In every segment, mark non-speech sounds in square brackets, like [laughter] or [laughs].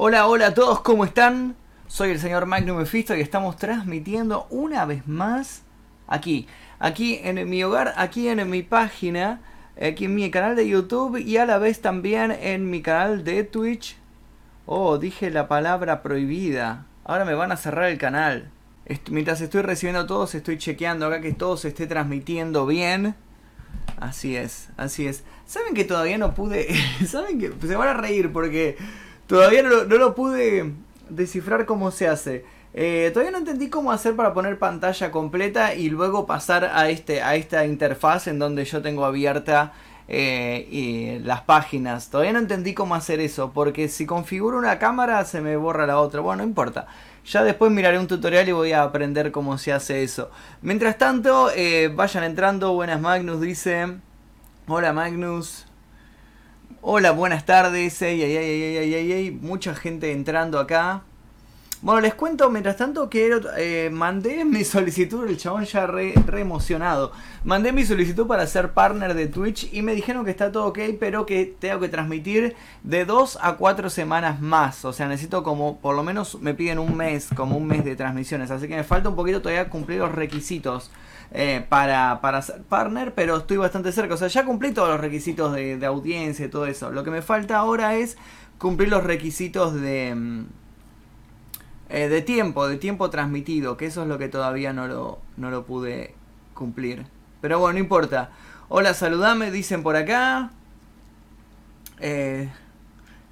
Hola, hola a todos, ¿cómo están? Soy el señor Magnum Mephisto y estamos transmitiendo una vez más aquí, aquí en mi hogar, aquí en mi página, aquí en mi canal de YouTube y a la vez también en mi canal de Twitch. Oh, dije la palabra prohibida. Ahora me van a cerrar el canal. mientras estoy recibiendo todos, estoy chequeando acá que todo se esté transmitiendo bien. Así es, así es. ¿Saben que todavía no pude? [laughs] ¿Saben que se van a reír porque todavía no, lo pude descifrar cómo se hace? Eh, todavía no entendí cómo hacer para poner pantalla completa y luego pasar a, este, a esta interfaz en donde yo tengo abierta eh, las páginas. Todavía no entendí cómo hacer eso porque si configuro una cámara se me borra la otra. Bueno, no importa. Ya después miraré un tutorial y voy a aprender cómo se hace eso. Mientras tanto, eh, vayan entrando. Buenas Magnus, dice. Hola Magnus. Hola, buenas tardes. Mucha gente entrando acá. Bueno, les cuento mientras tanto que eh, mandé [laughs] mi solicitud, el chabón ya re, emocionado. Mandé mi solicitud para ser partner de Twitch y me dijeron que está todo ok, pero que tengo que transmitir de 2 a 4 semanas más. O sea, necesito como, por lo menos me piden un mes, como un mes de transmisiones. Así que me falta un poquito todavía cumplir los requisitos eh, para, para ser partner, pero estoy bastante cerca. O sea, ya cumplí todos los requisitos de, de audiencia y todo eso. Lo que me falta ahora es cumplir los requisitos de mm, eh, de tiempo, de tiempo transmitido, que eso es lo que todavía no lo, no lo pude cumplir. Pero bueno, no importa. Hola, saludame, dicen por acá. Eh,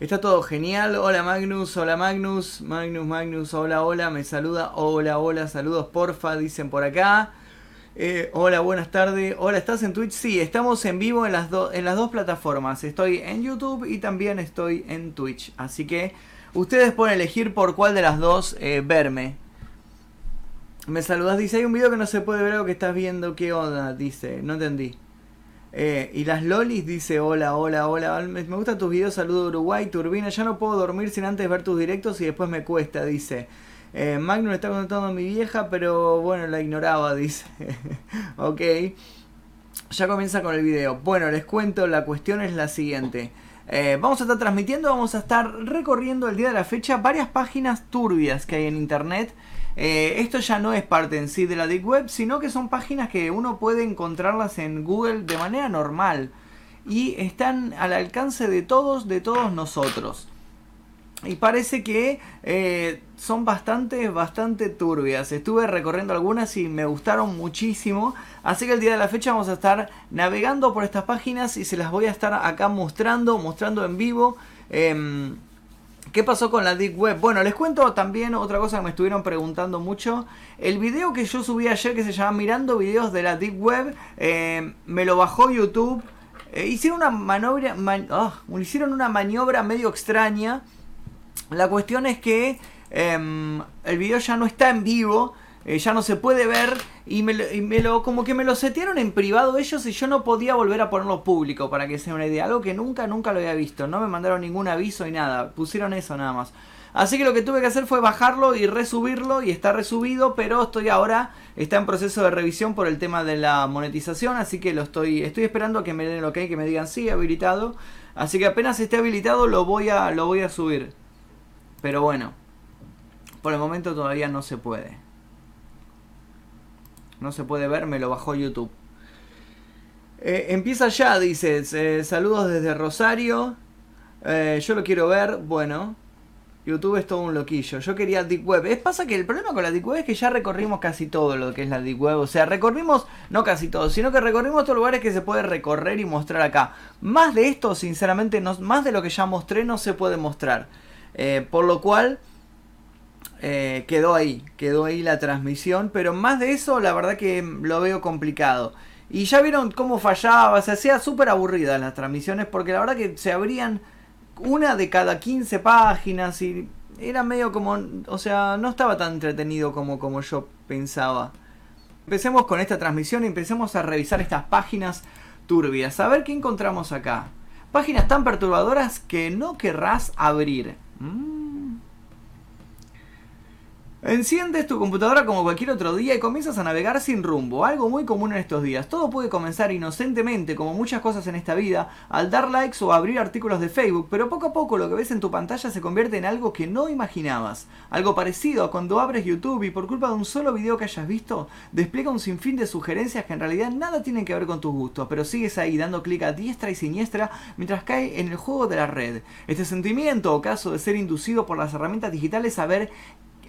está todo genial. Hola Magnus, hola Magnus, Magnus, Magnus, hola, hola, me saluda. Hola, hola, saludos porfa, dicen por acá. Eh, hola, buenas tardes. Hola, ¿estás en Twitch? Sí, estamos en vivo en las, dos plataformas. Estoy en YouTube y también estoy en Twitch. Así que Ustedes pueden elegir por cuál de las dos eh, verme. Me saludas, dice, hay un video que no se puede ver lo que estás viendo, ¿qué onda? Dice, no entendí. Eh, y las lolis dice, hola, hola, hola, me, gustan tus videos, saludo Uruguay, Turbina, ya no puedo dormir sin antes ver tus directos y después me cuesta, dice. Eh, Magnum está contando a mi vieja, pero bueno, la ignoraba, [laughs] dice. ok. Ya comienza con el video. Bueno, les cuento, la cuestión es la siguiente. Eh, vamos a estar transmitiendo, vamos a estar recorriendo el día de la fecha varias páginas turbias que hay en internet. Eh, esto ya no es parte en sí de la Deep Web, sino que son páginas que uno puede encontrarlas en Google de manera normal y están al alcance de todos, de todos nosotros. Y parece que eh, son bastante, bastante turbias. Estuve recorriendo algunas y me gustaron muchísimo. Así que el día de la fecha vamos a estar navegando por estas páginas y se las voy a estar acá mostrando, mostrando en vivo. Em, ¿Qué pasó con la Deep Web? Bueno, les cuento también otra cosa que me estuvieron preguntando mucho. El video que yo subí ayer que se llama Mirando videos de la Deep Web, em, me lo bajó YouTube. Eh, hicieron una maniobra, ah, hicieron una maniobra medio extraña la cuestión es que em, el video ya no está en vivo, eh, ya no se puede ver y me, lo, como que me lo setearon en privado ellos y yo no podía volver a ponerlo público para que sea una idea, algo que nunca, nunca lo había visto, no me mandaron ningún aviso y nada, pusieron eso nada más. Así que lo que tuve que hacer fue bajarlo y resubirlo y está resubido, pero estoy ahora, está en proceso de revisión por el tema de la monetización, así que lo estoy, estoy esperando a que me den el ok, que me digan sí, habilitado. Así que apenas esté habilitado lo voy a, lo voy a subir. Pero bueno, por el momento todavía no se puede. No se puede ver, me lo bajó YouTube. Eh, empieza ya, dice. Eh, saludos desde Rosario. Eh, yo lo quiero ver. Bueno, YouTube es todo un loquillo. Yo quería Deep Web. Es pasa que el problema con la Deep Web es que ya recorrimos casi todo lo que es la Deep Web. O sea, recorrimos, no casi todo, sino que recorrimos todos los lugares que se puede recorrer y mostrar acá. Más de esto, sinceramente, no, más de lo que ya mostré no se puede mostrar. Eh, por lo cual eh, quedó ahí, quedó ahí la transmisión, pero más de eso la verdad que lo veo complicado. Y ya vieron cómo fallaba, se hacía súper aburrida las transmisiones porque la verdad que se abrían una de cada 15 páginas y era medio como, o sea, no estaba tan entretenido como, como yo pensaba. Empecemos con esta transmisión y empecemos a revisar estas páginas turbias. A ver qué encontramos acá. Páginas tan perturbadoras que no querrás abrir. Mm. Enciendes tu computadora como cualquier otro día y comienzas a navegar sin rumbo, algo muy común en estos días. Todo puede comenzar inocentemente, como muchas cosas en esta vida, al dar likes o abrir artículos de Facebook, pero poco a poco lo que ves en tu pantalla se convierte en algo que no imaginabas. Algo parecido a cuando abres YouTube y por culpa de un solo video que hayas visto, despliega un sinfín de sugerencias que en realidad nada tienen que ver con tus gustos, pero sigues ahí dando clic a diestra y siniestra mientras cae en el juego de la red. Este sentimiento o caso de ser inducido por las herramientas digitales a ver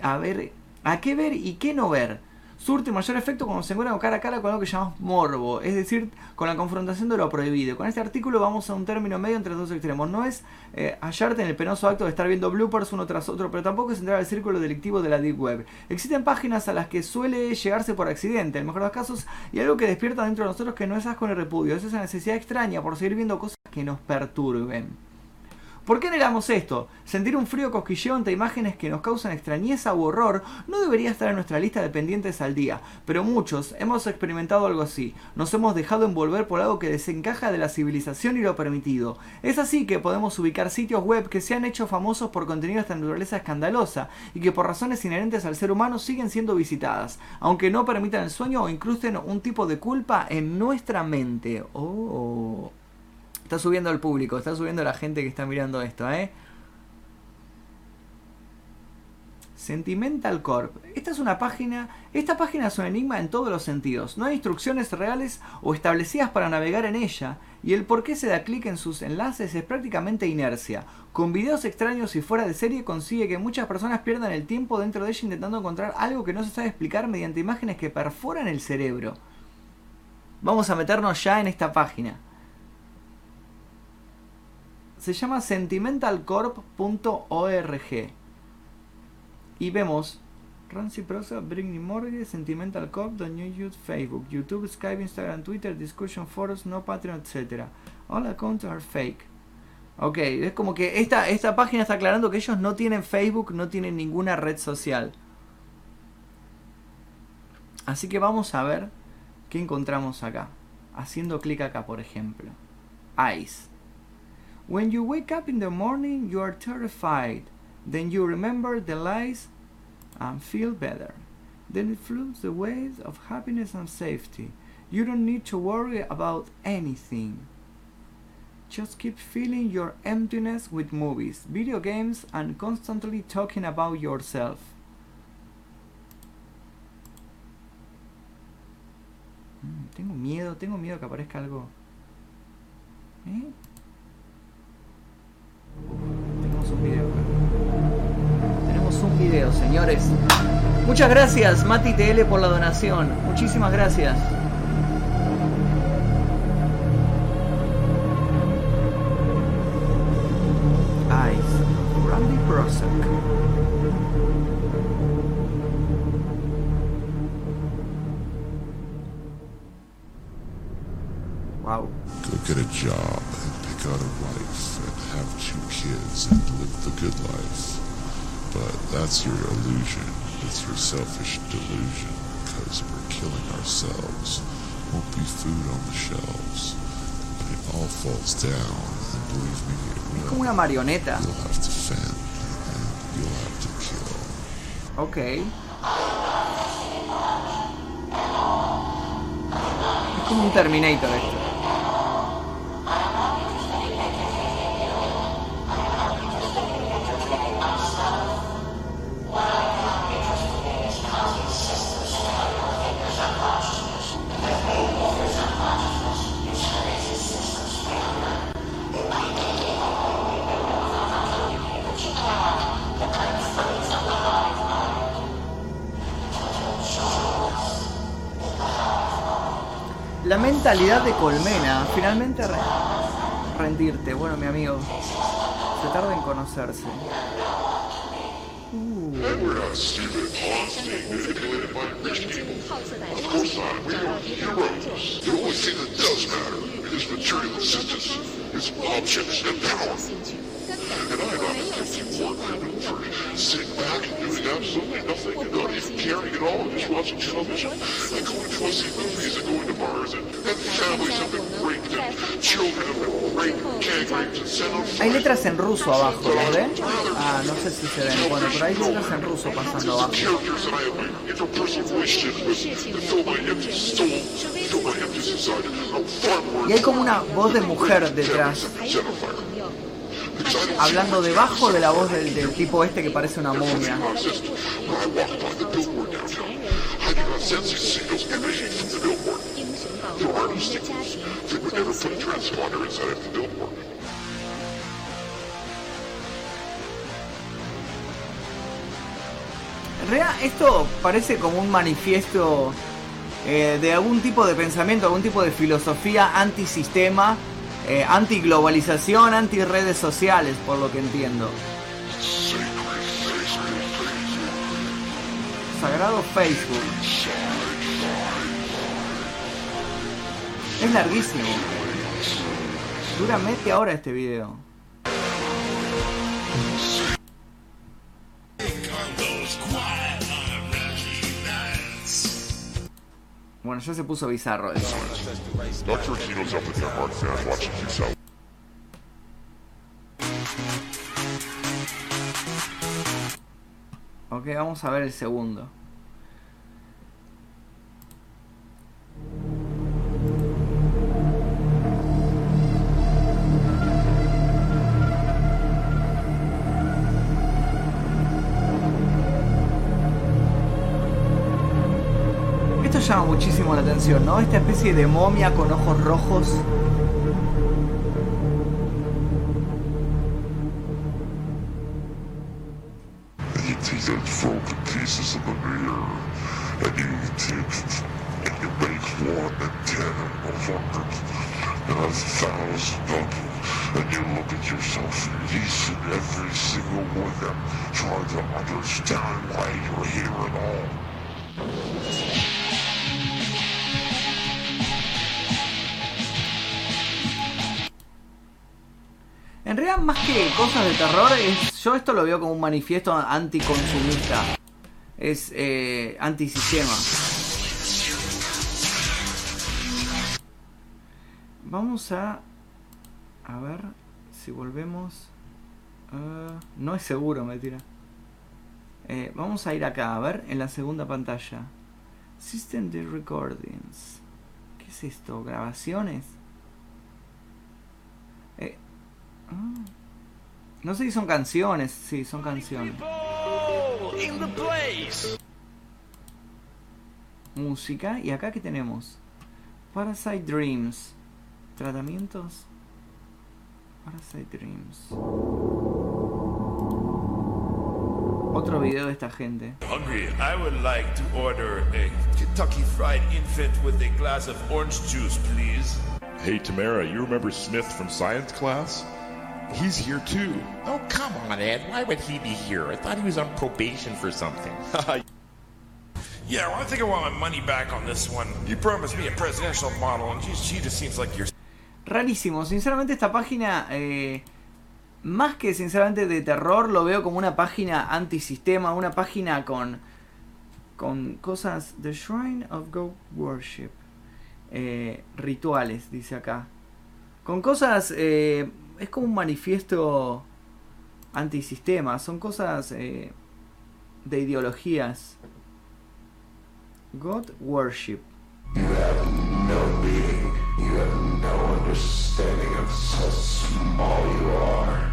a ver a qué ver y qué no ver. Surte mayor efecto cuando se encuentra cara a cara con algo que llamamos morbo, es decir, con la confrontación de lo prohibido. Con este artículo vamos a un término medio entre dos extremos. No es eh, hallarte en el penoso acto de estar viendo bloopers uno tras otro, pero tampoco es entrar al círculo delictivo de la Deep Web. Existen páginas a las que suele llegarse por accidente, en el mejor de los casos, y algo que despierta dentro de nosotros que no es asco ni repudio, es esa necesidad extraña por seguir viendo cosas que nos perturben. ¿Por qué negamos esto? Sentir un frío cosquilleo ante imágenes que nos causan extrañeza u horror no debería estar en nuestra lista de pendientes al día, pero muchos hemos experimentado algo así. Nos hemos dejado envolver por algo que desencaja de la civilización y lo permitido. Es así que podemos ubicar sitios web que se han hecho famosos por contenido de naturaleza escandalosa y que por razones inherentes al ser humano siguen siendo visitadas, aunque no permitan el sueño o incrusten un tipo de culpa en nuestra mente. Oh. Está subiendo el público, está subiendo la gente que está mirando esto, ¿eh? Sentimental Corp. Esta es una página, esta página es un enigma en todos los sentidos. No hay instrucciones reales o establecidas para navegar en ella y el por qué se da clic en sus enlaces es prácticamente inercia. Con videos extraños y fuera de serie consigue que muchas personas pierdan el tiempo dentro de ella intentando encontrar algo que no se sabe explicar mediante imágenes que perforan el cerebro. Vamos a meternos ya en esta página se llama sentimentalcorp.org. Y vemos Rancy Prosa, Britney Morgue, Sentimental Corp, The New Youth, Facebook, YouTube, Skype, Instagram, Twitter, Discussion Forums, No Patreon, etc. All accounts are fake. Ok, es como que esta, esta página está aclarando que ellos no tienen Facebook, no tienen ninguna red social. Así que vamos a ver qué encontramos acá. Haciendo clic acá, por ejemplo. ICE. When you wake up in the morning, you are terrified. Then you remember the lies and feel better. Then it floats the waves of happiness and safety. You don't need to worry about anything. Just keep filling your emptiness with movies, video games, and constantly talking about yourself. Mm, tengo miedo, tengo miedo que aparezca algo. ¿Eh? Tenemos un video Tenemos un video, señores. Muchas gracias, Mati TL, por la donación. Muchísimas gracias. Ice, Randy. Wow. Have two kids and live the good life. But that's your illusion. It's your selfish delusion because we're killing ourselves. Won't be food on the shelves. It all falls down, and believe me, it Es will. como una marioneta. You'll have to fend and you'll have to kill. Ok. Es como un Terminator esto. Mentalidad de colmena, finalmente re- rendirte. Bueno, mi amigo, se tarda en conocerse. Uh, Sitting back and doing absolutely nothing. Not even caring at all. Just watching television and to see movies and going to bars and, families have been and children have been Hay letras en ruso abajo, ¿las ven? Ah, no sé si se ven. Bueno, pero hay letras en ruso pasando abajo. Y hay como una voz de mujer detrás hablando debajo de la voz del, tipo este que parece una momia. En esto parece como un manifiesto eh, de algún tipo de pensamiento, algún tipo de filosofía antisistema eh, antiglobalización, anti redes sociales, por lo que entiendo. Sagrado Facebook. Es larguísimo. Dura media hora este video. Bueno, ya se puso bizarro eso. Ok, vamos a ver el segundo. Llama muchísimo la atención, ¿no? Esta especie de momia con ojos rojos. And you take those broken pieces of the En más que cosas de terror, yo esto lo veo como un manifiesto anticonsumista. Es eh, antisistema. Vamos a... A ver si volvemos... Ah, no es seguro, me tira. Eh, vamos a ir acá, a ver, en la segunda pantalla. System de Recordings. ¿Qué es esto? ¿Grabaciones? Eh, ah. No sé si son canciones. Sí, son canciones. Música. ¿Y acá qué tenemos? Parasite Dreams. Tratamientos. Parasite Dreams. Otro video de esta gente. Hungry. I would like to order a Kentucky Fried Infant with a glass of orange juice, please. Hey Tamara, you remember Smith from science class? He's here too. Oh, come on, Ed. Why would he be here? I thought he was on probation for something. [laughs] Yeah, well, I think I want my money back on this one. You promised me a presidential model, and she, she just seems like you're. Rarísimo. Sinceramente esta página... eh, más que sinceramente de terror, lo veo como una página antisistema, una página con, con cosas... The Shrine of God Worship. Eh, rituales, dice acá. Con cosas... eh, es como un manifiesto antisistema. Son cosas eh, de ideologías. God Worship. no being. You have no understanding of how small you are.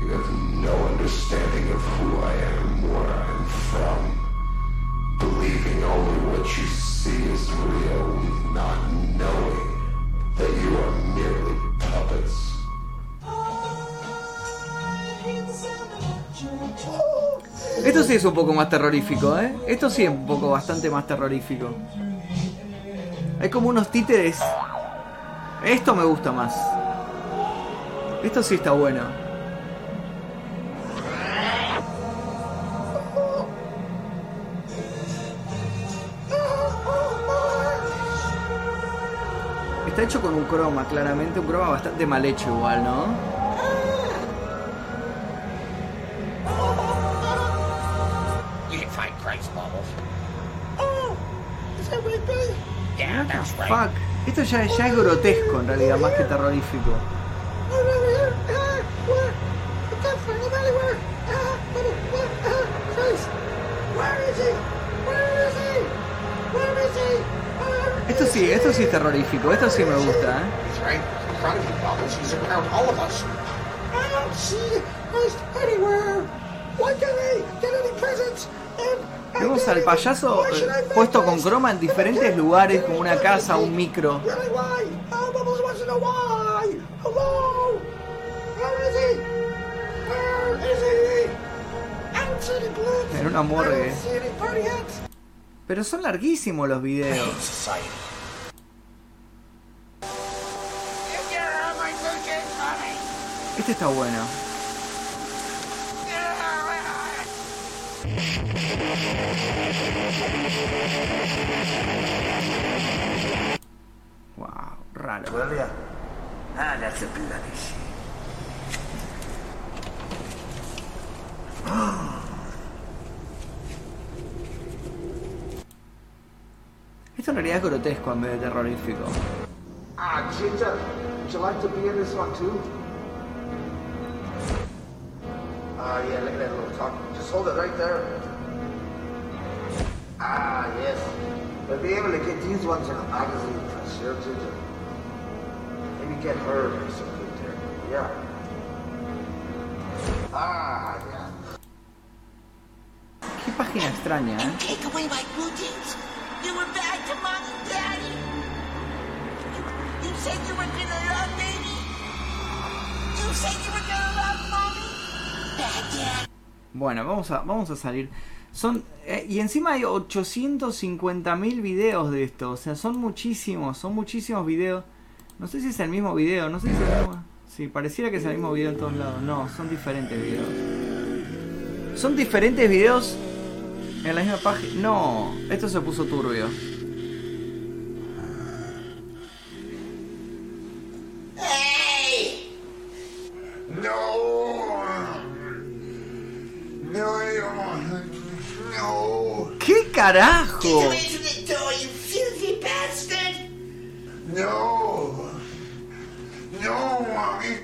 You have no understanding of who I am, where I'm from. Believing only what you see is real, not knowing that you are merely puppets. Esto sí es un poco más terrorífico, ¿eh? Esto sí es un poco bastante más terrorífico. Hay como unos títeres. Esto me gusta más. Esto sí está bueno. Está hecho con un croma, claramente, un croma bastante mal hecho igual, ¿no? That's right. Fuck. Esto ya, ya es grotesco en realidad, más que terrorífico. Esto sí, esto sí es terrorífico, esto sí me gusta, ¿eh? Vemos al payaso eh, puesto con croma en diferentes lugares, como una casa, un micro. En una morgue. hats. Pero son larguísimos los videos. Este está bueno. Wow, raro. Ya? Ah, that's a bloody shame. Esto en realidad es grotesco en vez de terrorífico. Ah, Ginger, would you like to be in this one too? Ah, yeah, look at that little cock. Just hold it right there. We'll be able to get these ones in a magazine for sure, Ginger. Maybe get her or something there. Yeah. Ah, yeah. Qué página extraña, ¿eh? Take away my blue jeans. You were bad to mom and daddy. You, you said you were gonna love baby. You said you were gonna love mommy. Bad dad. Bueno, vamos a, vamos a salir. Son eh, y encima hay 850.000 videos de esto, o sea, son muchísimos, son muchísimos videos. No sé si es el mismo video, no sé si es el mismo. Sí, pareciera que es el mismo video en todos lados. No, son diferentes videos. Son diferentes videos en la misma página. No, esto se puso turbio. Bastard! No! No, mommy!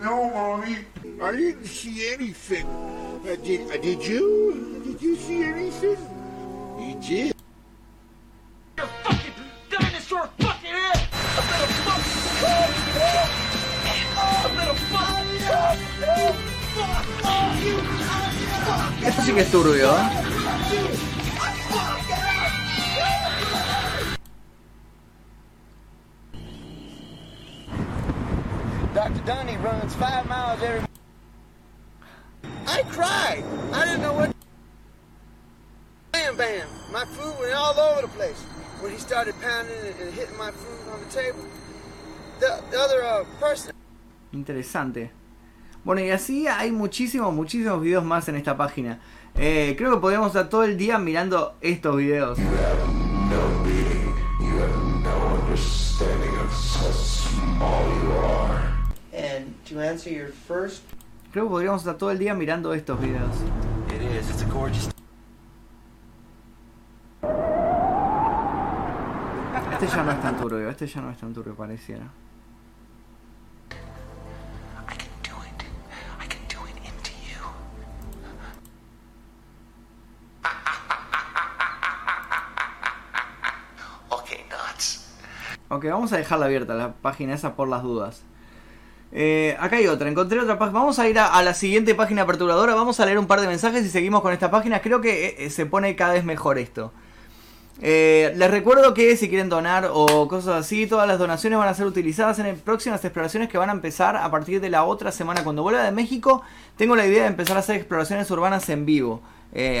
No, mommy! I didn't see anything. Uh, did, uh, did you? Did you see anything? You did. Dinosaur fucking head! I'm gonna fuck I'm gonna fuck Fuck you! Esto sí que es turbio, ¿eh? Miles every. I cried. I didn't know what. Bam, bam. My food went all over the place. When he started pounding and, and hitting my food on the table, the, the other uh, person. Interesante. Bueno, y así hay muchísimos, muchísimos videos más en esta página. Eh, creo que podríamos estar todo el día mirando estos videos. You to answer your first, Creo que podríamos estar todo el día mirando estos videos. it is. It's a gorgeous. Este ya no es tan turbio, este ya no es tan turbio pareciera. I can do it. I can do it into you. [laughs] okay, nuts. Ok, vamos a dejarla abierta la página esa por las dudas. Eh, acá hay otra, encontré otra página. Vamos a ir a, la siguiente página perturbadora. Vamos a leer un par de mensajes y seguimos con esta página. Creo que eh, eh, se pone cada vez mejor esto. Les recuerdo que si quieren donar o cosas así, todas las donaciones van a ser utilizadas en próximas exploraciones que van a empezar a partir de la otra semana. Cuando vuelva de México, tengo la idea de empezar a hacer exploraciones urbanas en vivo.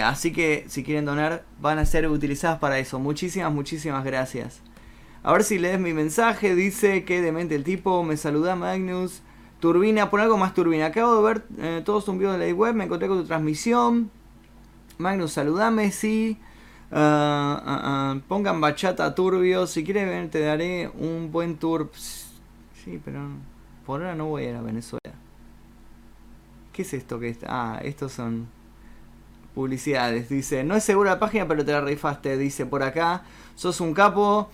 Así que si quieren donar, van a ser utilizadas para eso. Muchísimas, muchísimas gracias. A ver si lees mi mensaje. Dice que demente el tipo. Me saluda Magnus. Turbina, pon algo más turbina. Acabo de ver eh, todos tus videos de la web. Me encontré con tu transmisión. Magnus, saludame, sí. Ah, ah, ah, pongan bachata turbio. Si quieres ver, te daré un buen tour. Sí, pero por ahora no voy a ir a Venezuela. ¿Qué es esto que está? Ah, estos son Publicidades. Dice, no es segura la página, pero te la rifaste. Dice por acá, sos un capo.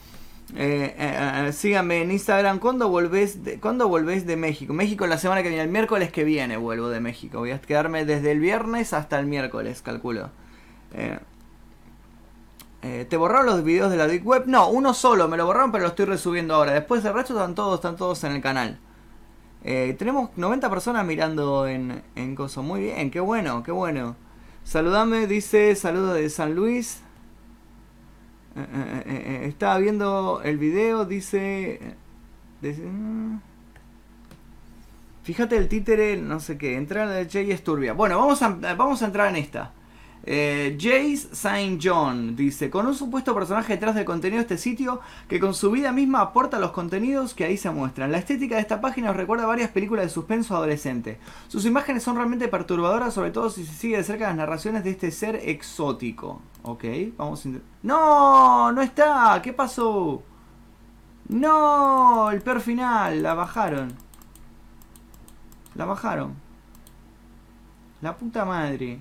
Eh, eh, eh, síganme en Instagram. ¿Cuándo volvés, de, ¿Cuándo volvés de México? México la semana que viene. El miércoles que viene vuelvo de México. Voy a quedarme desde el viernes hasta el miércoles, calculo. Eh, ¿Te borraron los videos de la Deep Web? No, uno solo, me lo borraron, pero lo estoy resubiendo ahora. Después del resto están todos, están todos en el canal. Tenemos 90 personas mirando en, en Coso. Muy bien, qué bueno, qué bueno. Saludame, dice, saludo de San Luis. Estaba viendo el video, dice... dice. Fíjate el títere, no sé qué, entrar de Jay es turbia. Bueno, vamos a, vamos a entrar en esta. Eh, Jace Saint John dice, con un supuesto personaje detrás del contenido de este sitio que con su vida misma aporta los contenidos que ahí se muestran. La estética de esta página os recuerda varias películas de suspenso adolescente. Sus imágenes son realmente perturbadoras, sobre todo si se sigue de cerca las narraciones de este ser exótico. Ok, vamos a... ¡No! ¡No está! ¿Qué pasó? ¡No! El peor final, la bajaron. La bajaron. La puta madre.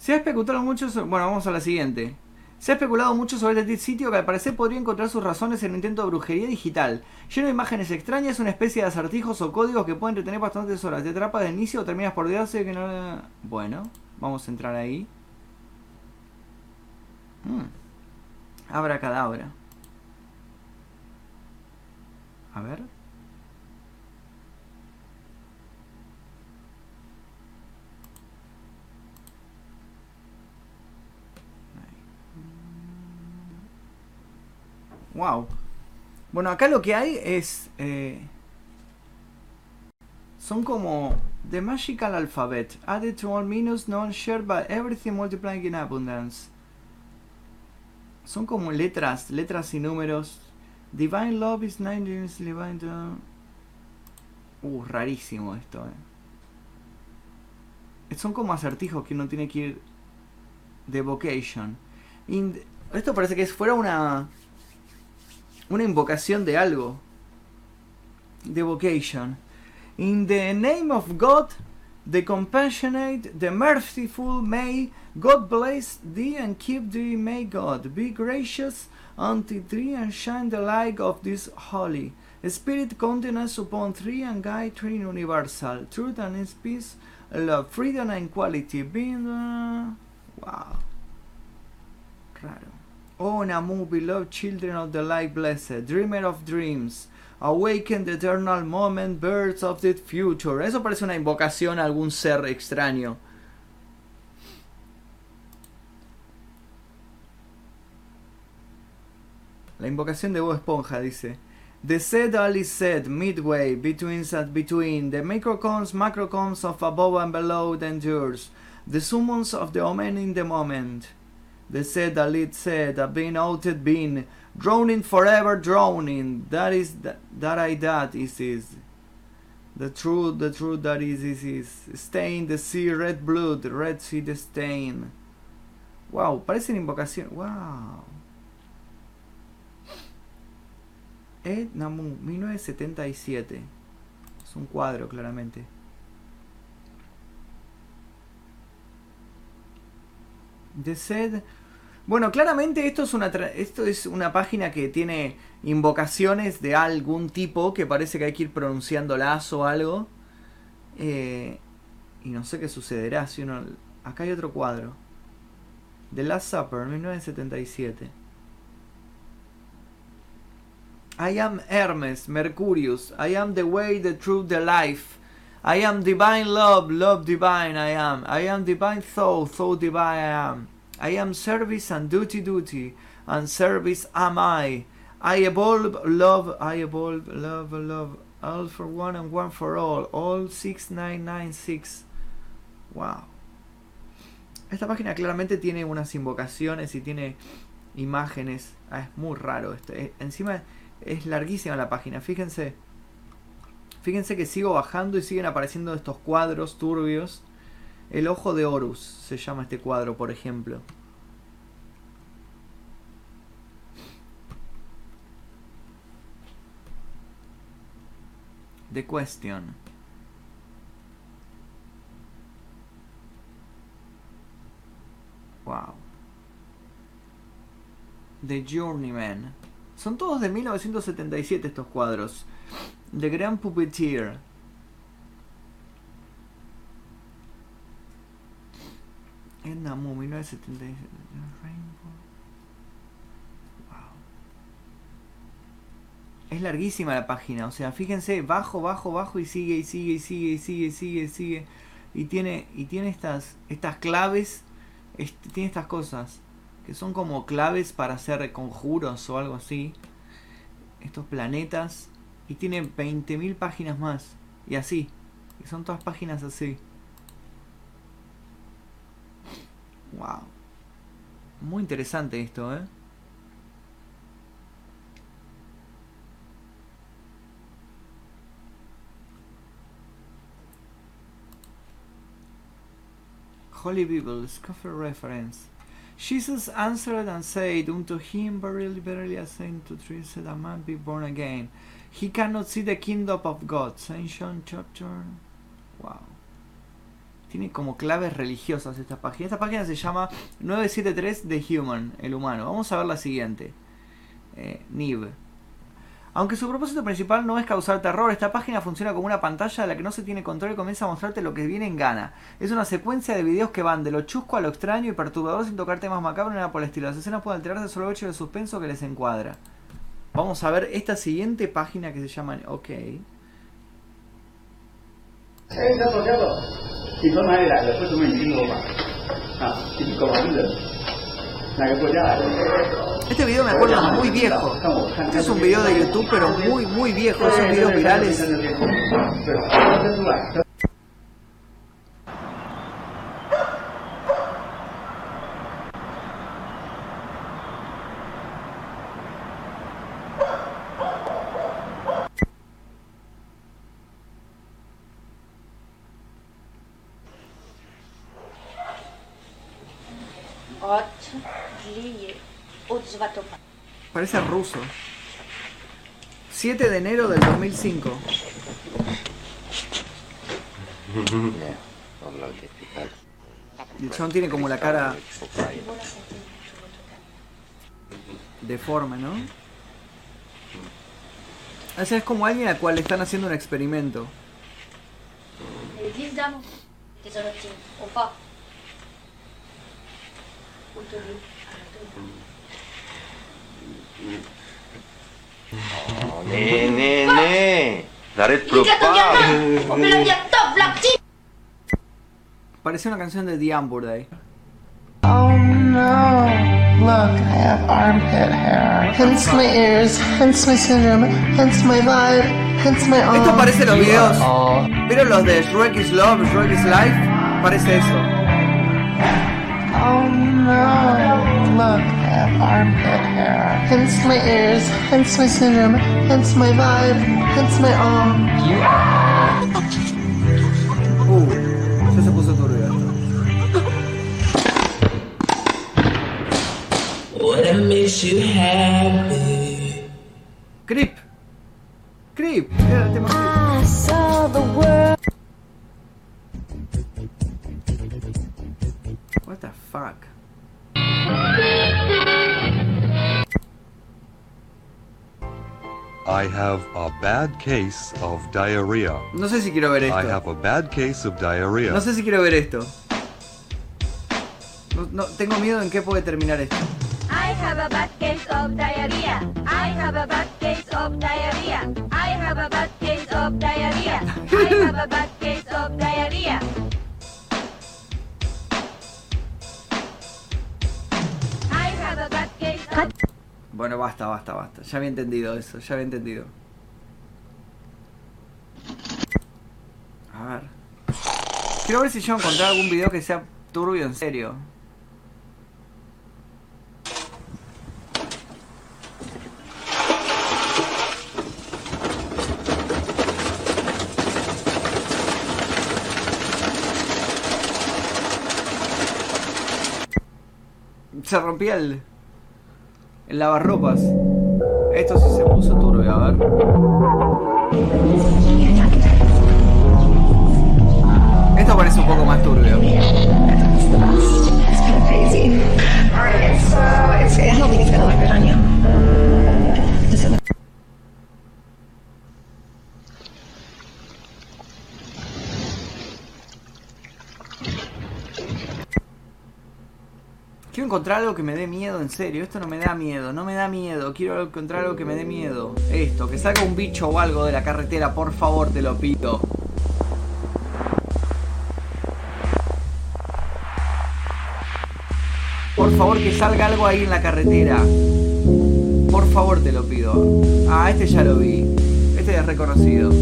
Se ha especulado mucho sobre... Bueno, vamos a la siguiente. Se ha especulado mucho sobre este sitio que al parecer podría encontrar sus razones en un intento de brujería digital. Lleno de imágenes extrañas, una especie de acertijos o códigos que pueden retener bastantes horas. Te atrapas de inicio o terminas por odiarse que no... Bueno, vamos a entrar ahí. Mm. Abra cadabra. A ver. Wow. Bueno, acá lo que hay es. eh, son como. The magical alphabet. Added to all minus known shared by everything multiplying in abundance. Son como letras, letras y números. Divine love is nine is divine. Uh, rarísimo esto, eh. Son como acertijos que uno tiene que ir. De vocation. Esto parece que fuera una una invocación de algo. The vocation. In the name of God, the compassionate, the merciful, may God bless thee and keep thee. May God be gracious unto thee and shine the light of this holy Spirit countenance upon thee and guide thee in universal truth and in peace, love, freedom and equality. Being wow, raro. O Namu, beloved children of the light blessed, dreamer of dreams, awaken the eternal moment, birds of the future. Eso parece una invocación a algún ser extraño. La invocación de Bob Esponja dice. The said all is said midway between and between the microcons macrocons of above and below the endures the summons of the omen in the moment the said all it said a been outed been droning forever droning that is that I that is is the truth the truth that is is is stain the sea red blood red sea the stain wow parecen invocación wow Ed Namu, 1977. Es un cuadro, claramente. The Said. Bueno, claramente esto es una esto es una página que tiene invocaciones de algún tipo que parece que hay que ir pronunciándolas o algo. Eh, y no sé qué sucederá si uno. Acá hay otro cuadro. The Last Supper, 1977. I am Hermes, Mercurius. I am the way, the truth, the life. I am divine love, love divine I am. I am divine thought, thought divine I am. I am service and duty, duty. And service am I. I evolve love, I evolve love, love. All for one and one for all. All 6996. Wow. Esta página claramente tiene unas invocaciones y tiene imágenes. Ah, es muy raro esto. Eh, Encima es larguísima la página, fíjense. Fíjense que sigo bajando y siguen apareciendo estos cuadros turbios. El ojo de Horus se llama este cuadro, por ejemplo. The Question. Wow. The Journeyman. Son todos de 1977 estos cuadros. The Grand Puppeteer. Edna Mu, 1977. Rainbow. Wow. Es larguísima la página, o sea, fíjense, bajo, bajo, bajo y sigue y sigue y sigue y sigue y sigue y sigue. Y tiene, y tiene estas, estas claves, tiene estas cosas que son como claves para hacer conjuros o algo así. Estos planetas. Y tiene 20.000 páginas más. Y así. Y son todas páginas así. Wow. Muy interesante esto, ¿eh? Holy Bible, Scoffer reference. Jesus answered and said unto him, Verily, verily, I say unto thee, said a man be born again. He cannot see the kingdom of God. Saint John chapter. Wow. tiene como claves religiosas esta página. Esta página se llama 973 The Human, el humano. Vamos a ver la siguiente. Eh, NIV. Aunque su propósito principal no es causar terror, esta página funciona como una pantalla de la que no se tiene control y comienza a mostrarte lo que viene en gana. Es una secuencia de videos que van de lo chusco a lo extraño y perturbador sin tocar temas macabros ni nada por el estilo. Las escenas pueden alterarse solo el hecho de suspenso que les encuadra. Vamos a ver esta siguiente página que se llama... Ok. Hey, está asociado. 你从哪里来的？为什么你听过吧？啊，你是狗王的，哪个国家来的？ Este video me acuerdo muy viejo. Este es un video de YouTube, pero muy, muy viejo. Esos videos virales. Parece ruso. 7 de enero del 2005. Y el chabón tiene como la cara deforme, ¿no? O sea, es como alguien al cual le están haciendo un experimento. Top, la petite Parece una canción de The Amber Day. Oh no. Look, I have armpit hair. Hence my ears, hence my syndrome, hence my vibe, hence my arm. Esto parece los videos. ¿Vieron los de Shrek is Love, Shrek is Life? Parece eso. Oh no. Look, armpit hair. Hence my ears, hence my syndrome, hence my vibe, hence my arm. Ya se puso turbio esto. What makes you happy? Creep. Creep. Era el tema Creep. I saw the world. What the fuck? I have a bad case of diarrhea. No sé si quiero ver I esto. have a bad case of diarrhea. No sé si quiero ver esto. No, no, tengo miedo en qué puede terminar esto. I have a bad case of diarrhea. I have a bad case of diarrhea. I have a bad case of diarrhea. I have a bad case of diarrhea. Bueno, basta, basta, basta. Ya había entendido eso, ya había entendido. A ver. Quiero ver si yo encontré algún video que sea turbio en serio. Se rompía el, el lavarropas. Esto sí se puso turbio, a ver. Esto parece un poco más turbio. Encontrar algo que me dé miedo, en serio. Esto no me da miedo, no me da miedo. Quiero encontrar algo que me dé miedo. Esto, que salga un bicho o algo de la carretera, por favor, te lo pido. Por favor, que salga algo ahí en la carretera. Por favor, te lo pido. Ah, este ya lo vi. Este es reconocido.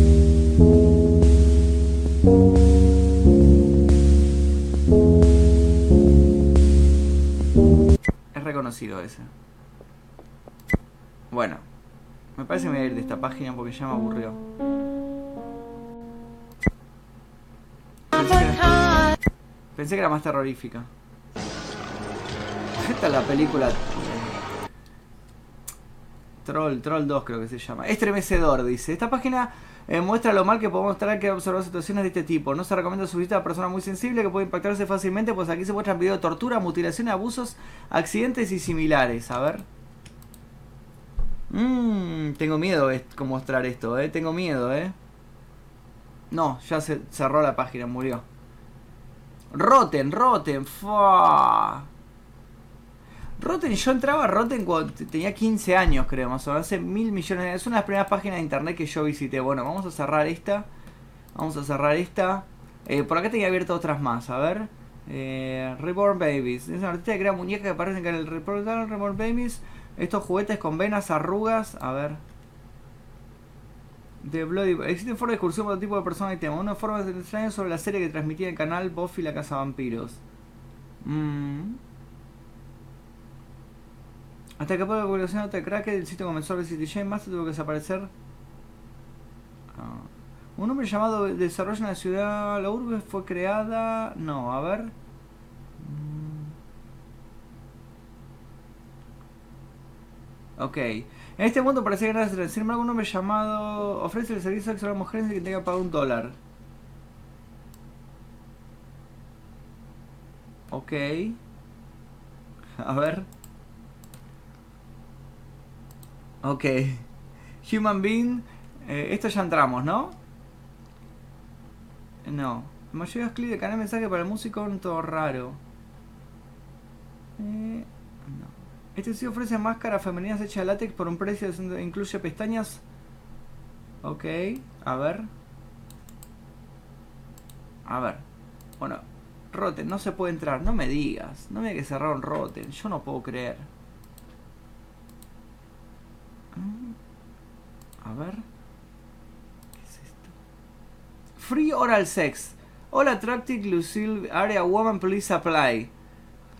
Es reconocido ese. Bueno, me parece que me voy a ir de esta página porque ya me aburrió. Pensé que era, pensé que era más terrorífica. Esta es la película. eh, Troll, Troll 2 creo que se llama. Estremecedor, dice. Esta página eh, muestra lo mal que podemos estar que observar situaciones de este tipo. No se recomienda su visita a personas muy sensibles que pueden impactarse fácilmente, pues aquí se muestran videos de tortura, mutilación, abusos, accidentes y similares. A ver. Mmm, tengo miedo con mostrar esto, eh. Tengo miedo, eh. No, ya se cerró la página, murió. Rotten, Rotten, fa. Rotten, yo entraba a Rotten cuando tenía 15 años, creo, más o menos, hace mil millones de Es una de las primeras páginas de internet que yo visité. Bueno, vamos a cerrar esta. Vamos a cerrar esta. Eh, por acá tenía abierto otras más, a ver. Eh, Reborn Babies. Es una artista que crea muñecas que aparecen en el Reborn, Reborn Babies. Estos juguetes con venas, arrugas. A ver. De Bloody... Existen formas de excursión para todo tipo de personas y temas. Una forma extraña sobre la serie que transmitía el canal Buffy la Casa Vampiros. Mm. Hasta que la publicación de Crack el sitio comenzó a Jane más tuvo que desaparecer. Ah. Un hombre llamado Desarrollo en la ciudad, la urbe fue creada. No, a ver. Mm. Ok. En este mundo parece que sin embargo un hombre llamado ofrece el servicio sexual a mujeres que tenga que un dólar. Ok. [laughs] A ver. Ok. Human Being. eh, esto ya entramos, ¿no? No. Los clics de canal mensaje para el músico un todo raro. Eh, no. Este sí ofrece máscaras femeninas hechas de látex por un precio que incluye pestañas. Ok. A ver. A ver. Bueno. Rotten, no se puede entrar. No me digas. No me digas que cerraron Rotten. Yo no puedo creer. A ver. ¿Qué es esto? Free Oral Sex. All Attractive Lucille Area Woman Police Apply.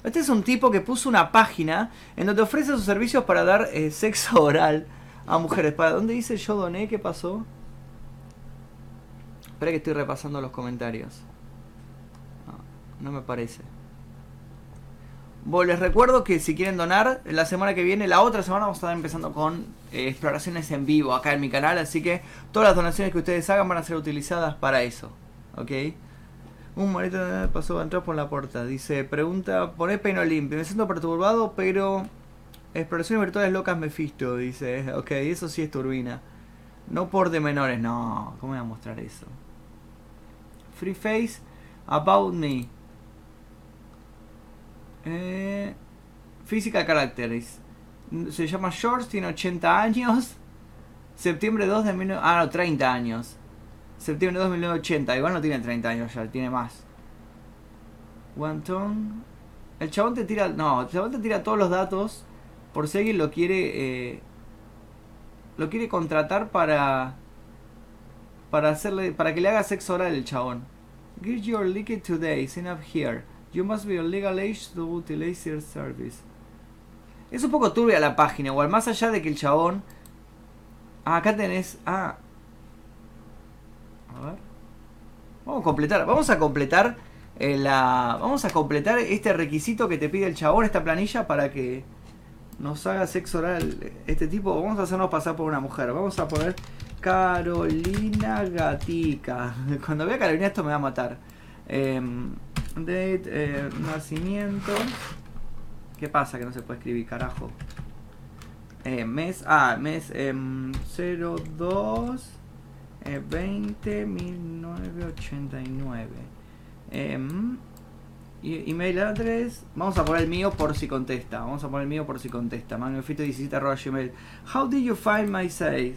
Este es un tipo que puso una página en donde ofrece sus servicios para dar eh, sexo [laughs] oral a mujeres. ¿Para dónde dice yo doné? ¿Qué pasó? Espera que estoy repasando los comentarios. No, no me parece. Les recuerdo que si quieren donar, la semana que viene, la otra semana vamos a estar empezando con eh, exploraciones en vivo acá en mi canal, así que todas las donaciones que ustedes hagan van a ser utilizadas para eso, ¿ok? Un monito pasó a entrar por la puerta, dice, pregunta, poné peino limpio, me siento perturbado, pero exploraciones virtuales locas Mephisto, dice, [laughs] ok, eso sí es turbina. No por de menores, no, ¿cómo voy a mostrar eso? Free Face, About Me. Eh, Physical. Se llama Shorts, tiene 80 años. Septiembre 2 de 19... Ah, no, 30 años. Septiembre 2 de 1980. Igual no tiene 30 años ya, tiene más. Wanton. El chabón te tira... No, el chabón te tira todos los datos. Por si alguien lo quiere... Eh, lo quiere contratar para... Para hacerle... Para que le haga sexo oral el chabón. Get your liquid today. Sign up here. You must be of legal age to utilize your service. Es un poco turbia la página, igual. Más allá de que el chabón. Ah, acá tenés. Ah. A ver. Vamos a completar. Vamos a completar. eh, la. Vamos a completar este requisito que te pide el chabón, esta planilla, para que nos haga sexo oral este tipo. Vamos a hacernos pasar por una mujer. Vamos a poner Carolina Gatica. [laughs] Cuando vea a Carolina esto me va a matar. Em, date, eh, nacimiento. ¿Qué pasa que no se puede escribir, carajo? Eh, mes, ah, mes em, 02 eh, 20 1989. Em, Y- email address. Vamos a poner el mío por si contesta. Vamos a poner el mío por si contesta. magnofito17 How did you find my site?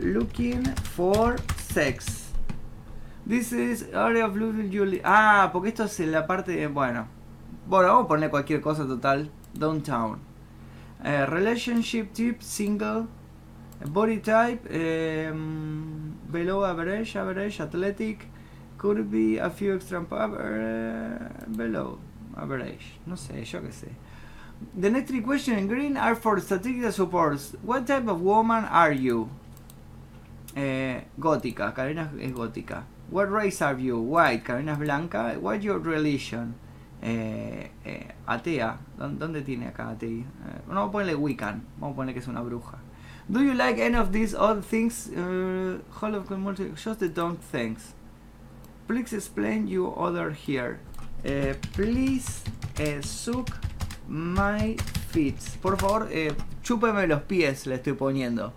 Looking for sex. This is area of Julie. Ah, porque esto es la parte de. Bueno. Bueno, vamos a poner cualquier cosa total. Downtown. Eh, relationship tip, single. Body type. em, below average, average, athletic. Could be a few extra eh, below average. No sé, yo qué sé. The next three questions in green are for statistical supports. What type of woman are you? Eh, gótica, Carolina es gótica. What race are you? White, Carolina es blanca. What's your religion? Eh, eh, atea. ¿Dó- ¿Dónde tiene acá atea? Eh, no, vamos a ponerle Wiccan. Vamos a ponerle que es una bruja. Do you like any of these odd things? Uh, Hall of Multi- Just the don't thanks. Please explain you other here. Eh, please eh, suck my feet. Por favor, eh, chúpeme los pies, le estoy poniendo.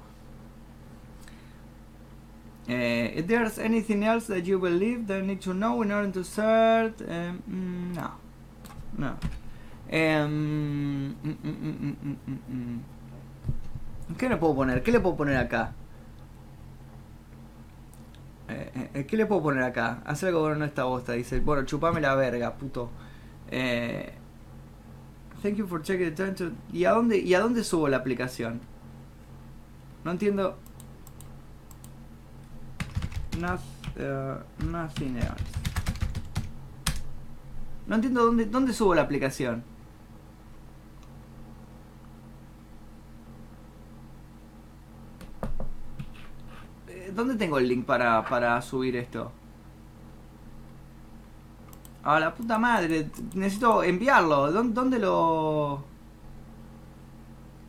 Eh, if there's anything else that you believe that I need to know in order to start, eh, mm, no, no. Em, mm, mm, mm. ¿Qué le puedo poner? ¿Qué le puedo poner acá? Eh, eh, eh, ¿Qué le puedo poner acá? Hacer algo con esta bosta. Dice, bueno, chupame la verga, puto. Eh, thank you for checking the time to... ¿Y a dónde, ¿Y a dónde subo la aplicación? No entiendo. Noth- eh, nothing else. No entiendo dónde, dónde subo la aplicación. Eh, ¿Dónde tengo el link para, para subir esto? A la puta madre, necesito enviarlo. ¿Dónde, dónde lo...?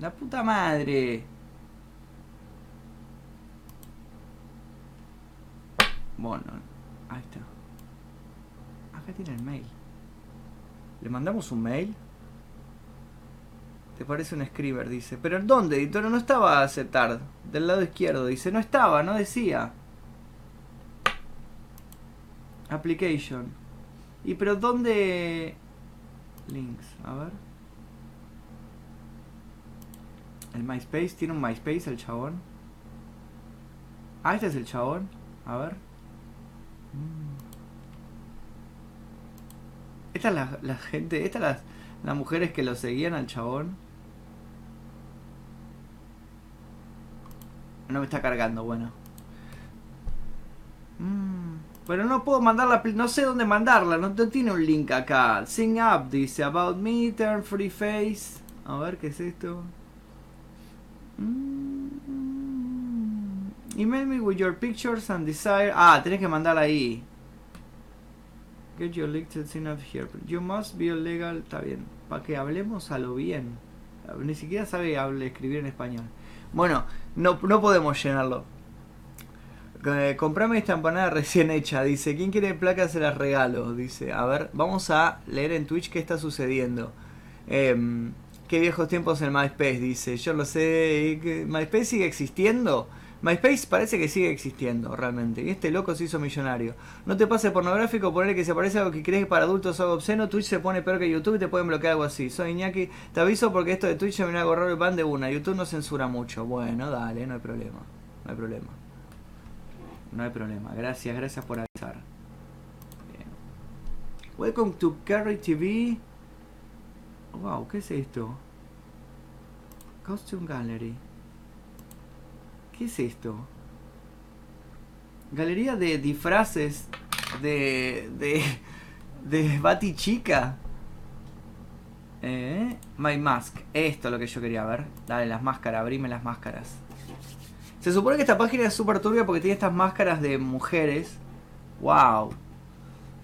La puta madre. Bueno, ahí está. Acá tiene el mail. ¿Le mandamos un mail? Te parece un screamer, dice. ¿Pero dónde, editor? No estaba aceptar. Del lado izquierdo, dice. No estaba, no decía. Application. ¿Y pero dónde...? Links, a ver. El MySpace, ¿tiene un MySpace el chabón? Ah, este es el chabón. A ver. Mm. Esta es la, gente, estas las, las mujeres que lo seguían al chabón. No me está cargando, bueno. Mm, Pero no puedo mandarla, no sé dónde mandarla, no, no tiene un link acá. Sing up, dice About Me, Turn Free Face. A ver, ¿qué es esto? Mm, Email me with your pictures and desire. Ah, tenés que mandarla ahí. Get your linked sign up here. You must be legal. Está bien. Para que hablemos a lo bien. Ni siquiera sabe hable- escribir en español. Bueno, no, no podemos llenarlo. Eh, comprame esta empanada recién hecha. Dice, ¿quién quiere placas? Se las regalo. Dice, a ver, vamos a leer en Twitch qué está sucediendo. Em, qué viejos tiempos en MySpace, dice. Yo lo sé. ¿qué- ¿MySpace sigue existiendo? MySpace parece que sigue existiendo realmente. Y este loco se hizo millonario. No te pases pornográfico, ponerle que se parece a algo que crees que para adultos es algo obsceno. Twitch se pone peor que YouTube y te pueden bloquear algo así. Soy Iñaki. Te aviso porque esto de Twitch me viene a correr el pan de una. YouTube no censura mucho. Bueno, dale, no hay problema. No hay problema. No hay problema. Gracias, gracias por avisar. Bien. Welcome to Carry TV. Wow, ¿qué es esto? Costume Gallery. ¿Qué es esto? Galería de disfraces de. de. de Bati Chica. Eh, My Mask. Esto es lo que yo quería ver. Dale, las máscaras, abrime las máscaras. Se supone que esta página es súper turbia porque tiene estas máscaras de mujeres. Wow.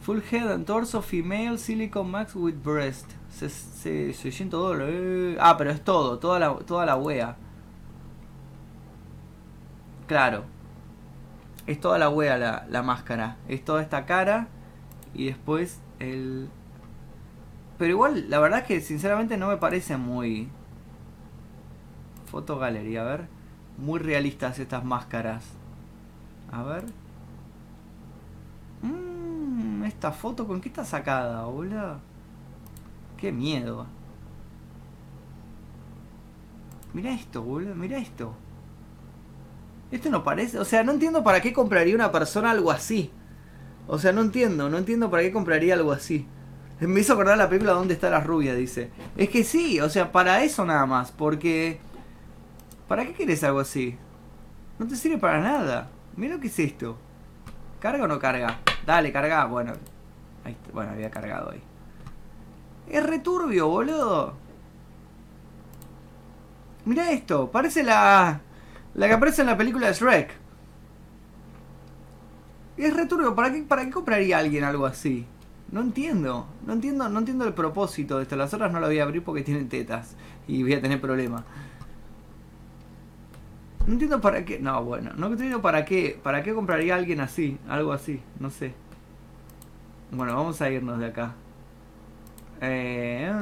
Full head and torso female silicone max with breast. Se, se, 600 dólares. eh. Ah, pero es todo, toda la, toda la wea. Claro. Es toda la wea la, la máscara. Es toda esta cara. Y después el... Pero igual, la verdad es que sinceramente no me parece muy... Foto gallery, a ver. Muy realistas estas máscaras. A ver. Mmm, esta foto, ¿con qué está sacada, boludo? Qué miedo. Mira esto, boludo. Mira esto. Esto no parece... O sea, no entiendo para qué compraría una persona algo así. O sea, no entiendo. No entiendo para qué compraría algo así. Me hizo acordar la película ¿Dónde está la rubia? Dice. Es que sí, o sea, para eso nada más. Porque... ¿Para qué quieres algo así? No te sirve para nada. Mira lo que es esto. ¿Carga o no carga? Dale, carga. Bueno. Ahí. Bueno, había cargado ahí. Es returbio, boludo. Mira esto. Parece la... La que aparece en la película de Shrek. Es returbio. ¿Para qué, ¿Para qué compraría alguien algo así? No entiendo. No entiendo, no entiendo el propósito de esto. Las otras no las voy a abrir porque tienen tetas. Y voy a tener problemas. No entiendo para qué. No, bueno, no entiendo para qué. ¿Para qué compraría alguien así? Algo así, no sé. Bueno, vamos a irnos de acá. Eh,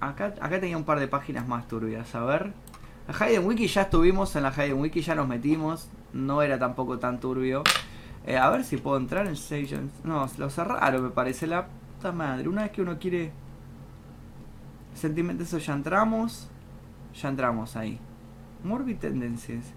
acá, acá tenía un par de páginas más turbias. A ver. La Hayden Wiki ya estuvimos. En la Hayden Wiki ya nos metimos. No era tampoco tan turbio. Eh, a ver si puedo entrar en Sage. No, lo cerraron, me parece. La puta madre. Una vez que uno quiere. Sentimientos, ya entramos. Ya entramos ahí. Morbid Tendencies.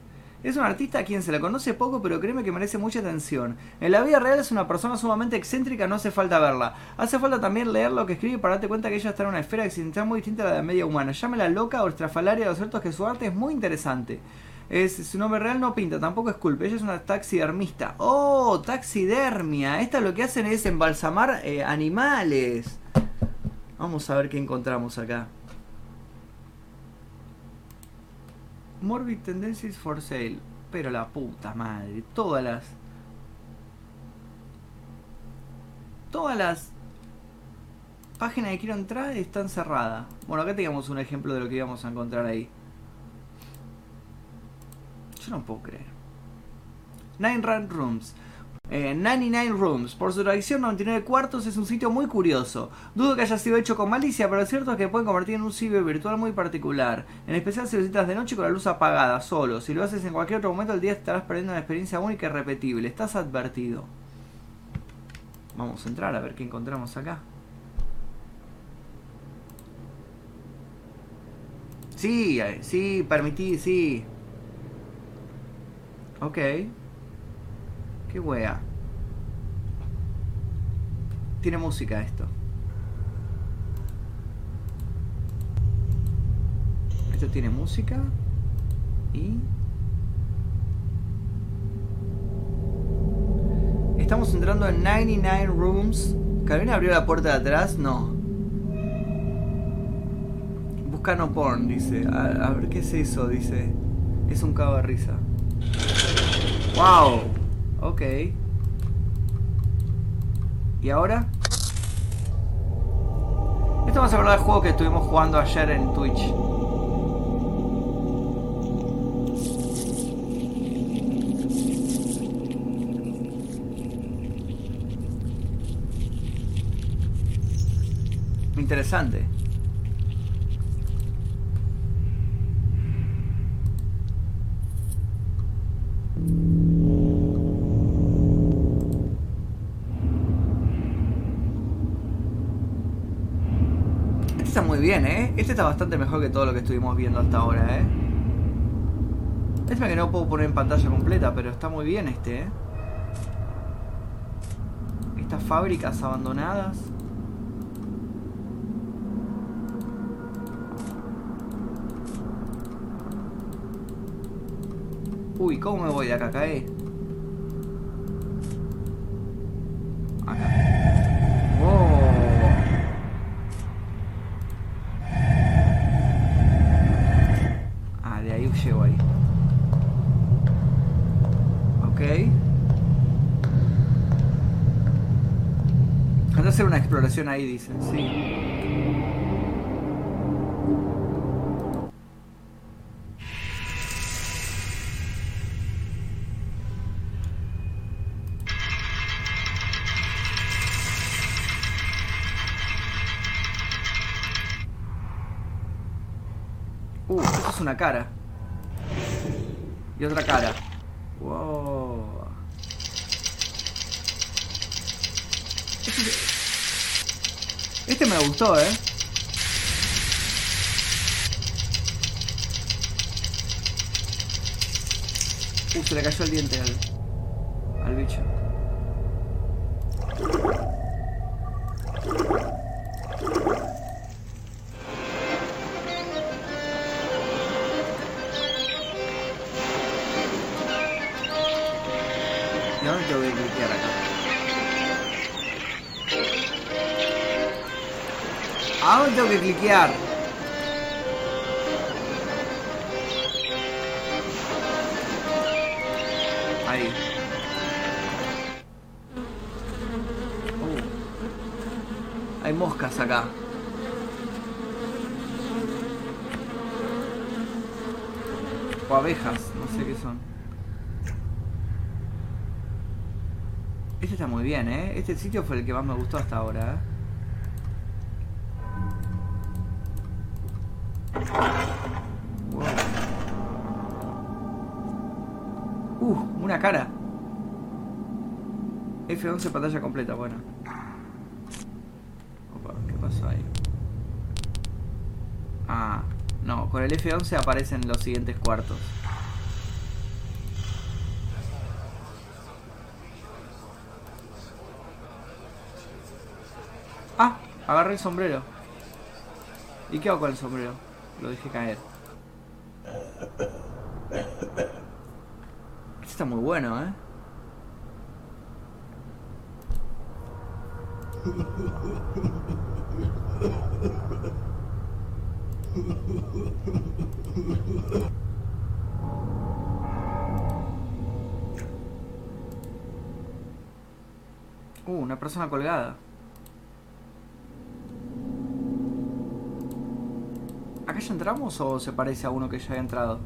Es un artista a quien se le conoce poco, pero créeme que merece mucha atención. En la vida real es una persona sumamente excéntrica, no hace falta verla. Hace falta también leer lo que escribe para darte cuenta que ella está en una esfera existencial muy distinta a la de la media humana. Llámela loca o estrafalaria, lo cierto es que su arte es muy interesante. Es, su nombre real no pinta, tampoco es culpa. Ella es una taxidermista. ¡Oh! Taxidermia. Esta lo que hacen es embalsamar eh, animales. Vamos a ver qué encontramos acá. Morbid Tendencies for Sale. Pero la puta madre. Todas las. Todas las páginas que quiero entrar están cerradas. Bueno, acá teníamos un ejemplo de lo que íbamos a encontrar ahí. Yo no puedo creer. Nine Run Rooms. Eh, 99 Rooms. Por su tradición, 99 cuartos es un sitio muy curioso. Dudo que haya sido hecho con malicia, pero lo cierto es que pueden convertir en un sitio virtual muy particular. En especial si lo visitas de noche con la luz apagada, solo. Si lo haces en cualquier otro momento del día estarás perdiendo una experiencia única y repetible. Estás advertido. Vamos a entrar a ver qué encontramos acá. Sí, eh, sí, permití, sí. Ok. Qué wea. Tiene música esto. Esto tiene música. Y... Estamos entrando en 99 Rooms. ¿Carolina abrió la puerta de atrás? No. Busca no porn, dice. A, a ver qué es eso, dice. Es un cabo de risa. ¡Wow! Ok. ¿Y ahora? Esto vamos a hablar del juego que estuvimos jugando ayer en Twitch. Interesante. Este está muy bien, ¿eh? Este está bastante mejor que todo lo que estuvimos viendo hasta ahora, ¿eh? Este que no puedo poner en pantalla completa, pero está muy bien este, ¿eh? Estas fábricas abandonadas. Uy, ¿cómo me voy de Acá. Oh. Ah, de ahí llego ahí. Ok. Anda a ahí, dicen. Sí. Uh, esto es una cara. Y otra cara. Wow. Esto es- Este me gustó, eh. Uh, se le cayó el diente al, al bicho. Ahí. Uh. Hay moscas acá. O abejas, no sé qué son. Este está muy bien, ¿eh? Este sitio fue el que más me gustó hasta ahora, ¿eh? F11 pantalla completa, bueno. Opa, ¿qué pasó ahí? Ah, no, con el F11 aparecen los siguientes cuartos. Ah, agarré el sombrero. ¿Y qué hago con el sombrero? Lo dejé caer. Este está muy bueno, ¿eh? Uh, una persona colgada. ¿Acá ya entramos o se parece a uno que ya haya entrado?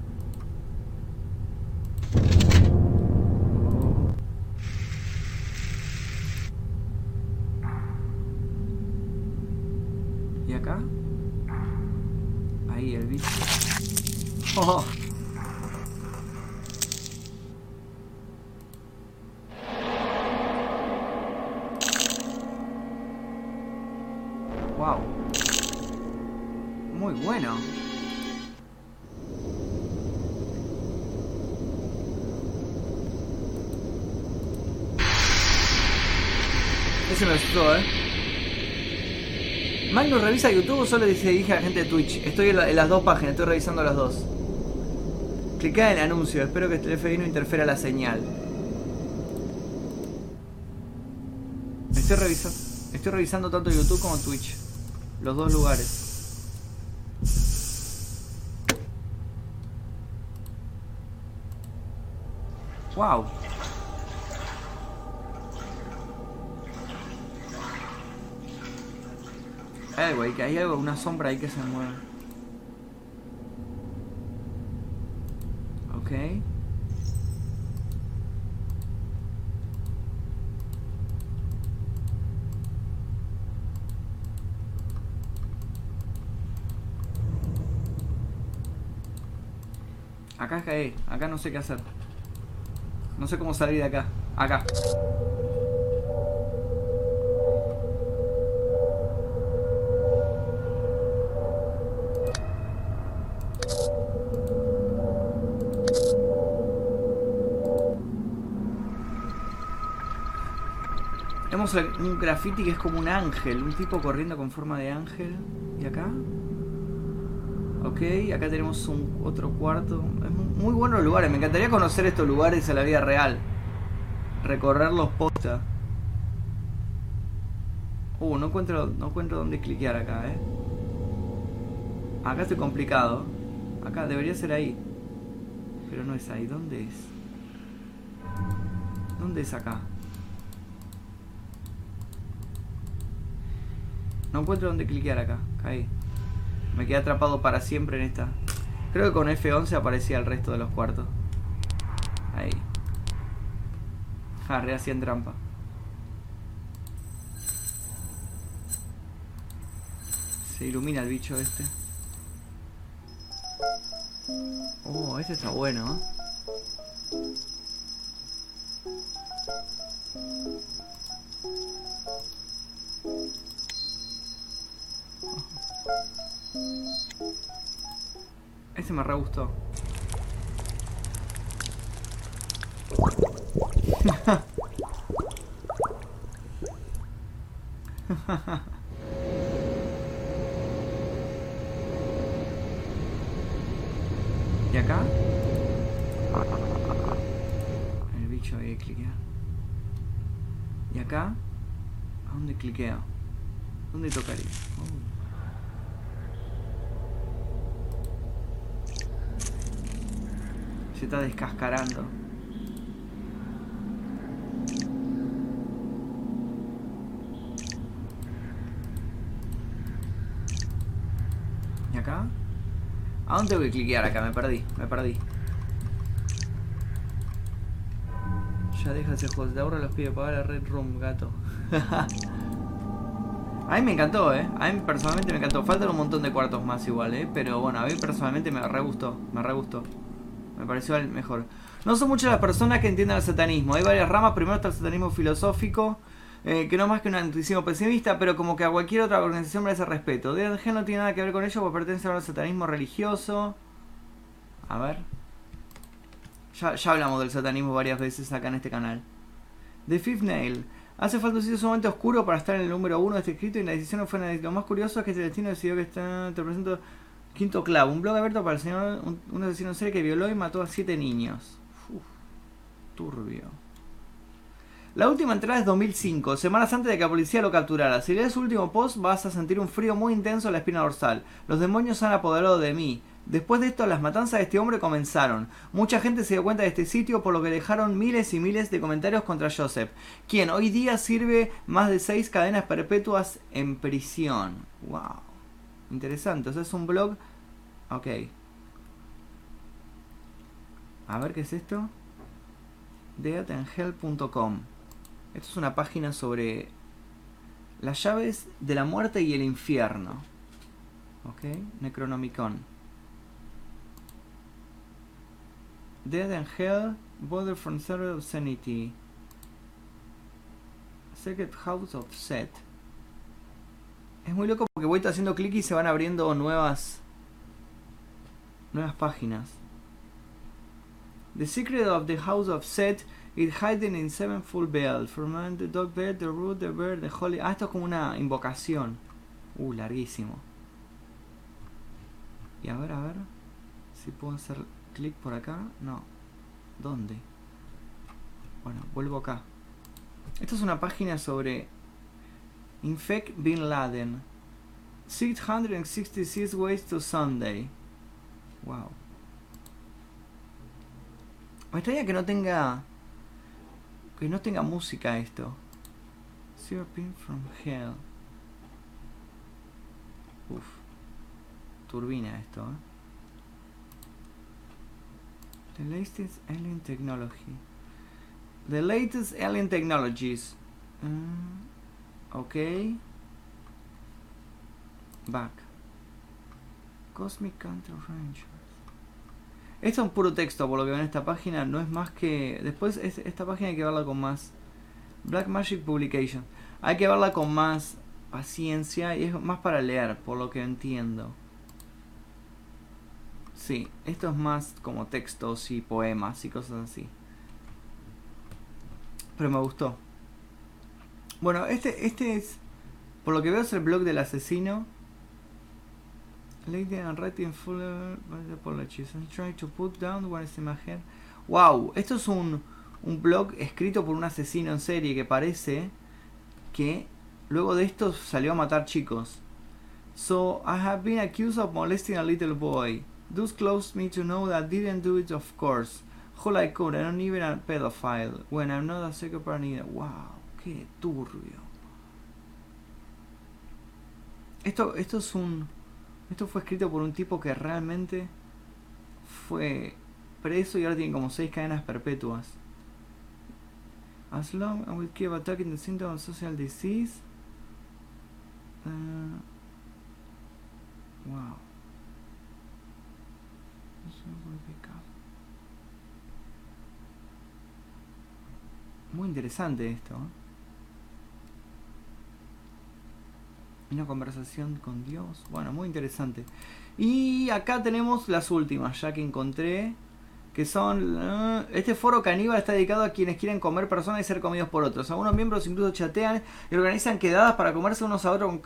Magnus revisa YouTube o solo se dirige a la gente de Twitch. Estoy en, la- en las dos páginas, estoy revisando las dos. Clica en anuncio, espero que el FBI no interfiera la señal. Estoy revisando, estoy revisando tanto YouTube como Twitch. Los dos lugares. Wow. Güey, que hay algo, una sombra ahí que se mueve. Ok. Acá caí, acá no sé qué hacer. No sé cómo salir de acá. Acá. Un graffiti que es como un ángel, un tipo corriendo con forma de ángel. ¿Y acá? Ok, acá tenemos un otro cuarto. Es mu- muy buenos lugares, me encantaría conocer estos lugares en la vida real. Recorrerlos posta. Uh, no encuentro, no encuentro dónde cliquear acá, eh. Acá estoy complicado. Acá debería ser ahí. Pero no es ahí, ¿dónde es? ¿Dónde es acá? No encuentro dónde cliquear acá. Caí. Me quedé atrapado para siempre en esta. Creo que con F11 aparecía el resto de los cuartos. Ahí. Ah, hacía en trampa. Se ilumina el bicho este. Oh, este está bueno. ¿eh? Este me re gustó. ¿Y acá? El bicho ahí cliquea. ¿Y acá? ¿A dónde cliqueo? ¿Dónde tocaría? Oh. Se está descascarando. ¿Y acá? ¿A dónde tengo que cliquear acá? Me perdí, me perdí. Ya deja ese juego, te ahorra los pibes pagar la Red Room, gato. [laughs] a mí me encantó, eh. A mí personalmente me encantó. Faltan un montón de cuartos más igual, eh. Pero bueno, a mí personalmente me re gustó. Me re gustó. Me pareció el mejor. No son muchas las personas que entienden el satanismo. Hay varias ramas. Primero está el satanismo filosófico. Eh, que no más que un anticismo pesimista, pero como que a cualquier otra organización merece respeto. DNG no tiene nada que ver con ello porque pertenece al satanismo religioso. A ver. Ya, ya hablamos del satanismo varias veces acá en este canal. The Fifth Nail. Hace falta un sitio sumamente oscuro para estar en el número uno de este escrito y la decisión no fue nada. Lo más curioso es que este destino decidió que está, te presento Quinto Clavo, un blog abierto para el señor, un, asesino en serie que violó y mató a siete niños. Uf, turbio. La última entrada es 2005, semanas antes de que la policía lo capturara. Si lees su último post vas a sentir un frío muy intenso en la espina dorsal. Los demonios se han apoderado de mí. Después de esto, las matanzas de este hombre comenzaron. Mucha gente se dio cuenta de este sitio, por lo que dejaron miles y miles de comentarios contra Joseph, quien hoy día sirve más de seis cadenas perpetuas en prisión. Wow. Interesante. O sea, es un blog. Ok. A ver qué es esto. Deathandhell.com. Esto es una página sobre las llaves de la muerte y el infierno. Ok. Necronomicon. Dead and Hell, Border from Zero of Sanity. Secret House of Set. Es muy loco porque voy haciendo clic y se van abriendo nuevas nuevas páginas. The secret of the house of Set is hidden in seven full bells. From the dog bed, the root, the bird, the holy. Ah, esto es como una invocación. Uh, larguísimo. Y a ver, a ver. Si puedo hacer clic por acá. No. ¿Dónde? Bueno, vuelvo acá. Esto es una página sobre Infect Bin Laden. 666 Ways to Sunday. Wow. Me extraña que no tenga. Que no tenga música esto. Zero from Hell. Uf. Turbina esto, ¿eh? The latest alien technology. The latest alien technologies. Mm, ok. Back. Cosmic Counter Rangers. Esto es un puro texto, por lo que ven en esta página. No es más que. Después, es- esta página hay que verla con más. Black Magic Publication. Hay que verla con más paciencia y es más para leer, por lo que entiendo. Sí, esto es más como textos y poemas y cosas así. Pero me gustó. Bueno, este, este es. Por lo que veo es el blog del asesino. Lady and writing full apologies. I'm trying to put down my head. Wow, esto es un, un blog escrito por un asesino en serie que parece que luego de esto salió a matar chicos. So I have been accused of molesting a little boy. Thus close me to know that didn't do it of course. All I could, I'm not even a pedophile. When I'm not a psychopath either. Wow, qué turbio. Esto, esto es un. Esto fue escrito por un tipo que realmente fue preso y ahora tiene como seis cadenas perpetuas. As long as we keep attacking the symptoms of social disease. Uh, wow. Muy interesante esto. ¿eh? Una conversación con Dios. Bueno, muy interesante. Y acá tenemos las últimas, ya que encontré. Que son. eh, este foro caníbal está dedicado a quienes quieren comer personas y ser comidos por otros. Algunos miembros incluso chatean y organizan quedadas para comerse unos a otros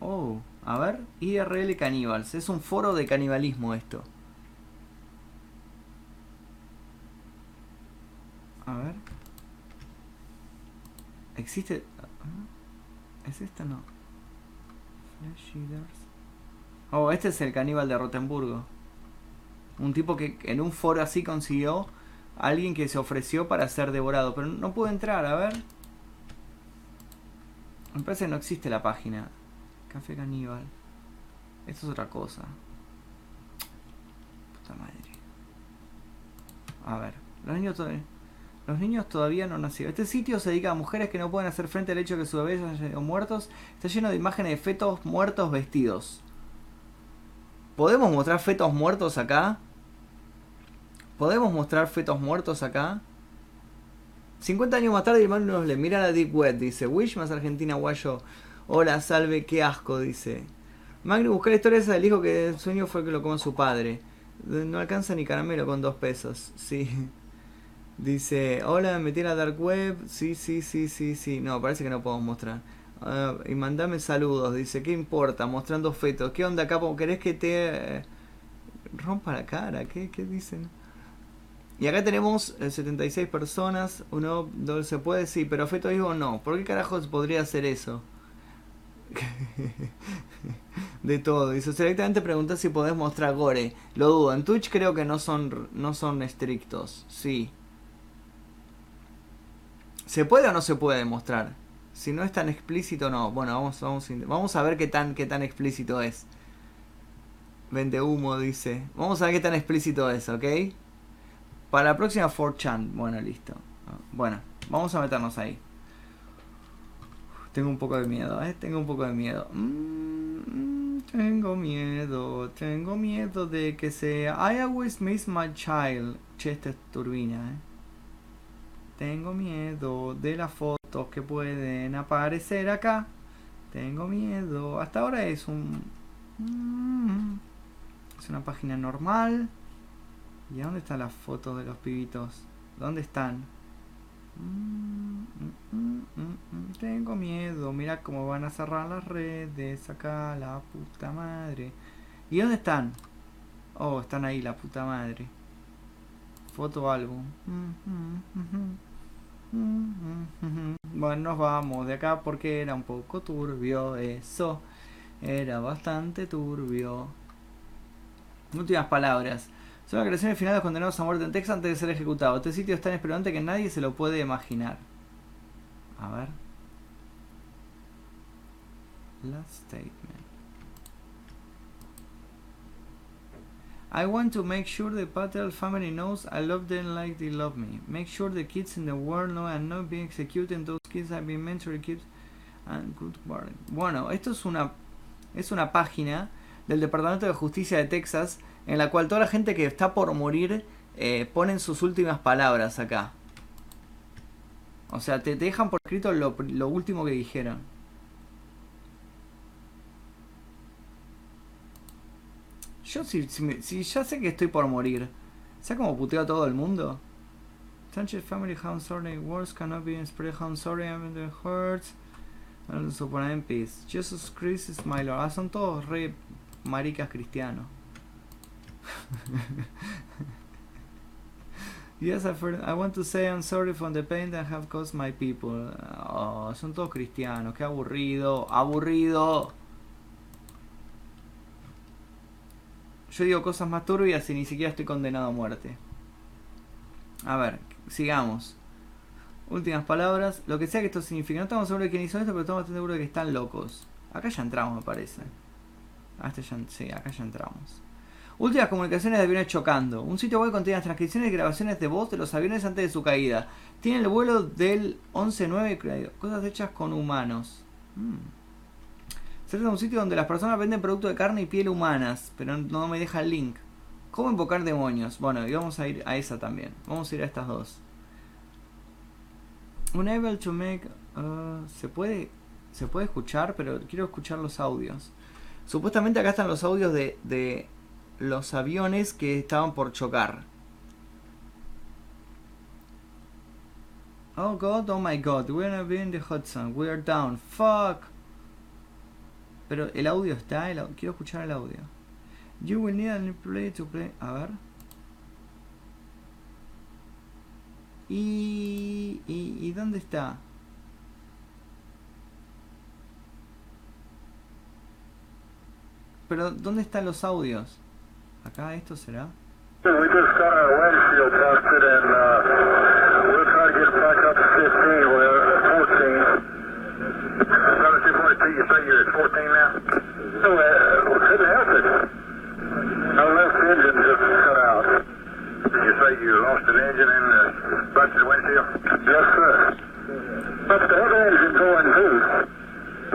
Oh, a ver. IRL Caníbals. Es un foro de canibalismo esto. A ver. Existe. ¿Es esta? No. Oh, este es el caníbal de Rotemburgo. Un tipo que en un foro así consiguió a alguien que se ofreció para ser devorado. Pero no pude entrar, a ver. Me parece que no existe la página. Café caníbal. Esto es otra cosa. Puta madre. A ver. Los niños todavía. Los niños todavía no nacieron. Este sitio se dedica a mujeres que no pueden hacer frente al hecho de que sus bebés hayan sido muertos. Está lleno de imágenes de fetos muertos vestidos. ¿Podemos mostrar fetos muertos acá? ¿Podemos mostrar fetos muertos acá? 50 años más tarde, hermano le mira a Deep Web, dice. Wish más Argentina Guayo. Hola, salve, qué asco, dice. Magno buscar la historia esa del hijo que el sueño fue que lo comió su padre. No alcanza ni caramelo con dos pesos. Sí. Dice, hola, me metí en la dark web. Sí, sí, sí, sí, sí. No, parece que no podemos mostrar. Ah, y mandame saludos. Dice, ¿qué importa? Mostrando fetos. ¿Qué onda, capo? ¿Querés que te eh, rompa la cara? ¿Qué, qué dicen? Y acá tenemos eh, 76 personas. Uno, dos, ¿se puede? Sí, pero feto vivo no. ¿Por qué carajos podría hacer eso? [laughs] de todo. Dice, directamente pregunta si podés mostrar gore. Lo dudo. En Twitch creo que no son, no son estrictos. Sí. ¿Se puede o no se puede mostrar? Si no es tan explícito, no. Bueno, vamos, vamos, vamos a ver qué tan, qué tan explícito es. Vende humo, dice. Vamos a ver qué tan explícito es, ¿ok? Para la próxima 4chan. Bueno, listo. Bueno, vamos a meternos ahí. Tengo un poco de miedo, ¿eh? Tengo un poco de miedo. Mm, tengo miedo, tengo miedo de que sea... I always miss my child. Che, esta es turbina, ¿eh? Tengo miedo de las fotos que pueden aparecer acá. Tengo miedo. Hasta ahora es un... Mm, Es una página normal. ¿Y dónde están las fotos de los pibitos? ¿Dónde están? Mm, mm. Tengo miedo. Mira cómo van a cerrar las redes. Acá, la puta madre. ¿Y dónde están? Oh, están ahí, la puta madre. Foto álbum. Mm. Bueno, nos vamos de acá porque era un poco turbio eso. Era bastante turbio. Últimas palabras. Son las creaciones finales condenados a muerte en Texas antes de ser ejecutados. Este sitio es tan esperante que nadie se lo puede imaginar. A ver. Last statement. I want to make sure the Patel family knows I love them like they love me. Make sure the kids in the world know I'm not being executed. Those kids have been mentally kept and good work. Bueno, esto es una es una página del Departamento de Justicia de Texas en la cual toda la gente que está por morir eh, ponen sus últimas palabras acá. O sea, te, te dejan por escrito lo, lo último que dijeron. Yo si, si, me- si ya sé que estoy por morir, ¿sabes cómo puteo a todo el mundo? Sanchez family, how sorry words cannot be spread, how sorry I'm in the hurts. And so in peace. Jesus Christ is my Lord. Ah, son todos re maricas cristianos. [laughs] yes, I've heard, I want to say I'm sorry for the pain that have caused my people. Oh, son todos cristianos. Qué aburrido. Aburrido. Yo digo cosas más turbias y ni siquiera estoy condenado a muerte. A ver, sigamos. Últimas palabras. Lo que sea que esto signifique. No estamos seguros de quién hizo esto, pero estamos bastante seguros de que están locos. Acá ya entramos, me parece. Ah, este sí, acá ya entramos. Últimas comunicaciones de aviones chocando. Un sitio web contiene las transcripciones y grabaciones de voz de los aviones antes de su caída. Tiene el vuelo del 11-9, cosas hechas con humanos. Mm. Trata de un sitio donde las personas venden productos de carne y piel humanas, pero no me deja el link. ¿Cómo invocar demonios? Bueno, y vamos a ir a esa también. Vamos a ir a estas dos. Unable to make. uh, ¿Se puede se puede escuchar, pero quiero escuchar los audios. Supuestamente acá están los audios de, de los aviones que estaban por chocar. Oh god, oh my god, we're be in the Hudson, we're down, fuck. Pero el audio está, el quiero escuchar el audio. You will need a new play to play. A ver. ¿Y, y, y dónde está? Pero ¿dónde están los audios? Acá esto será. You lost an engine and uh, busted windshield? Yes, sir. But the other engine going too.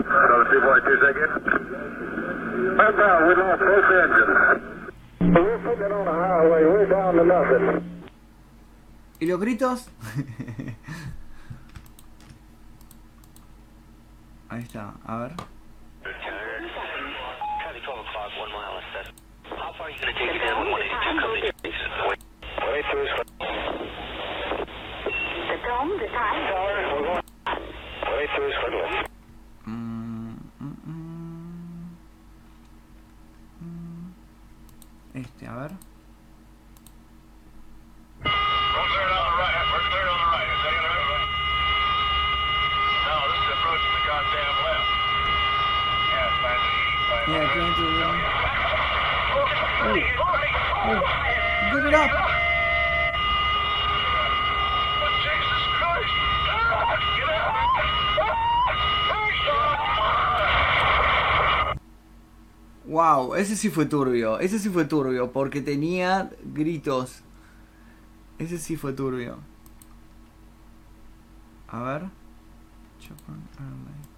Another 242, say again? Right now, we lost both engines. We're putting on the highway. We're down to nothing. ¿Y los gritos? [laughs] Ahí está, a ver. Traffic 12 o'clock, one mile assessment. How far are you going to take it down with 182 coming 182 is Este, a ver. We're cleared on the right. We're cleared on the right. Is that right? No, this is approaching the goddamn left. Yeah, it's fine to eat. Yeah, going to the... Oh, oh, get it up! Jesus Christ! Get Wow, ese sí fue turbio, ese sí fue turbio, porque tenía gritos. Ese sí fue turbio. A ver. Japan Airlines.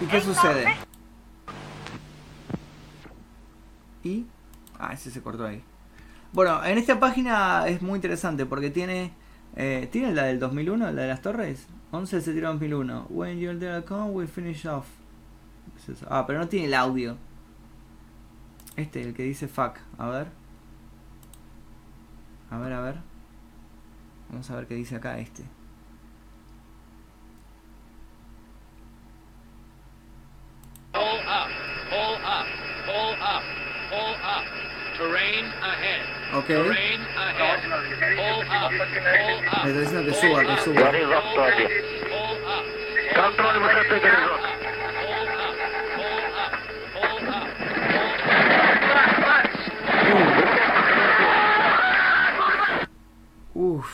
¿Y qué sucede? ¿Y? Ah, ese se cortó ahí. Bueno, en esta página es muy interesante porque tiene... Eh, ¿Tiene la del 2001, la de las torres? 11 se tiró 2001. When you're there come, we finish off. Es. Ah, pero no tiene el audio. Este, el que dice fuck. A ver. A ver, a ver. Vamos a ver qué dice acá este. Ok. Me está diciendo que suba, que suba. Control, off. Uff,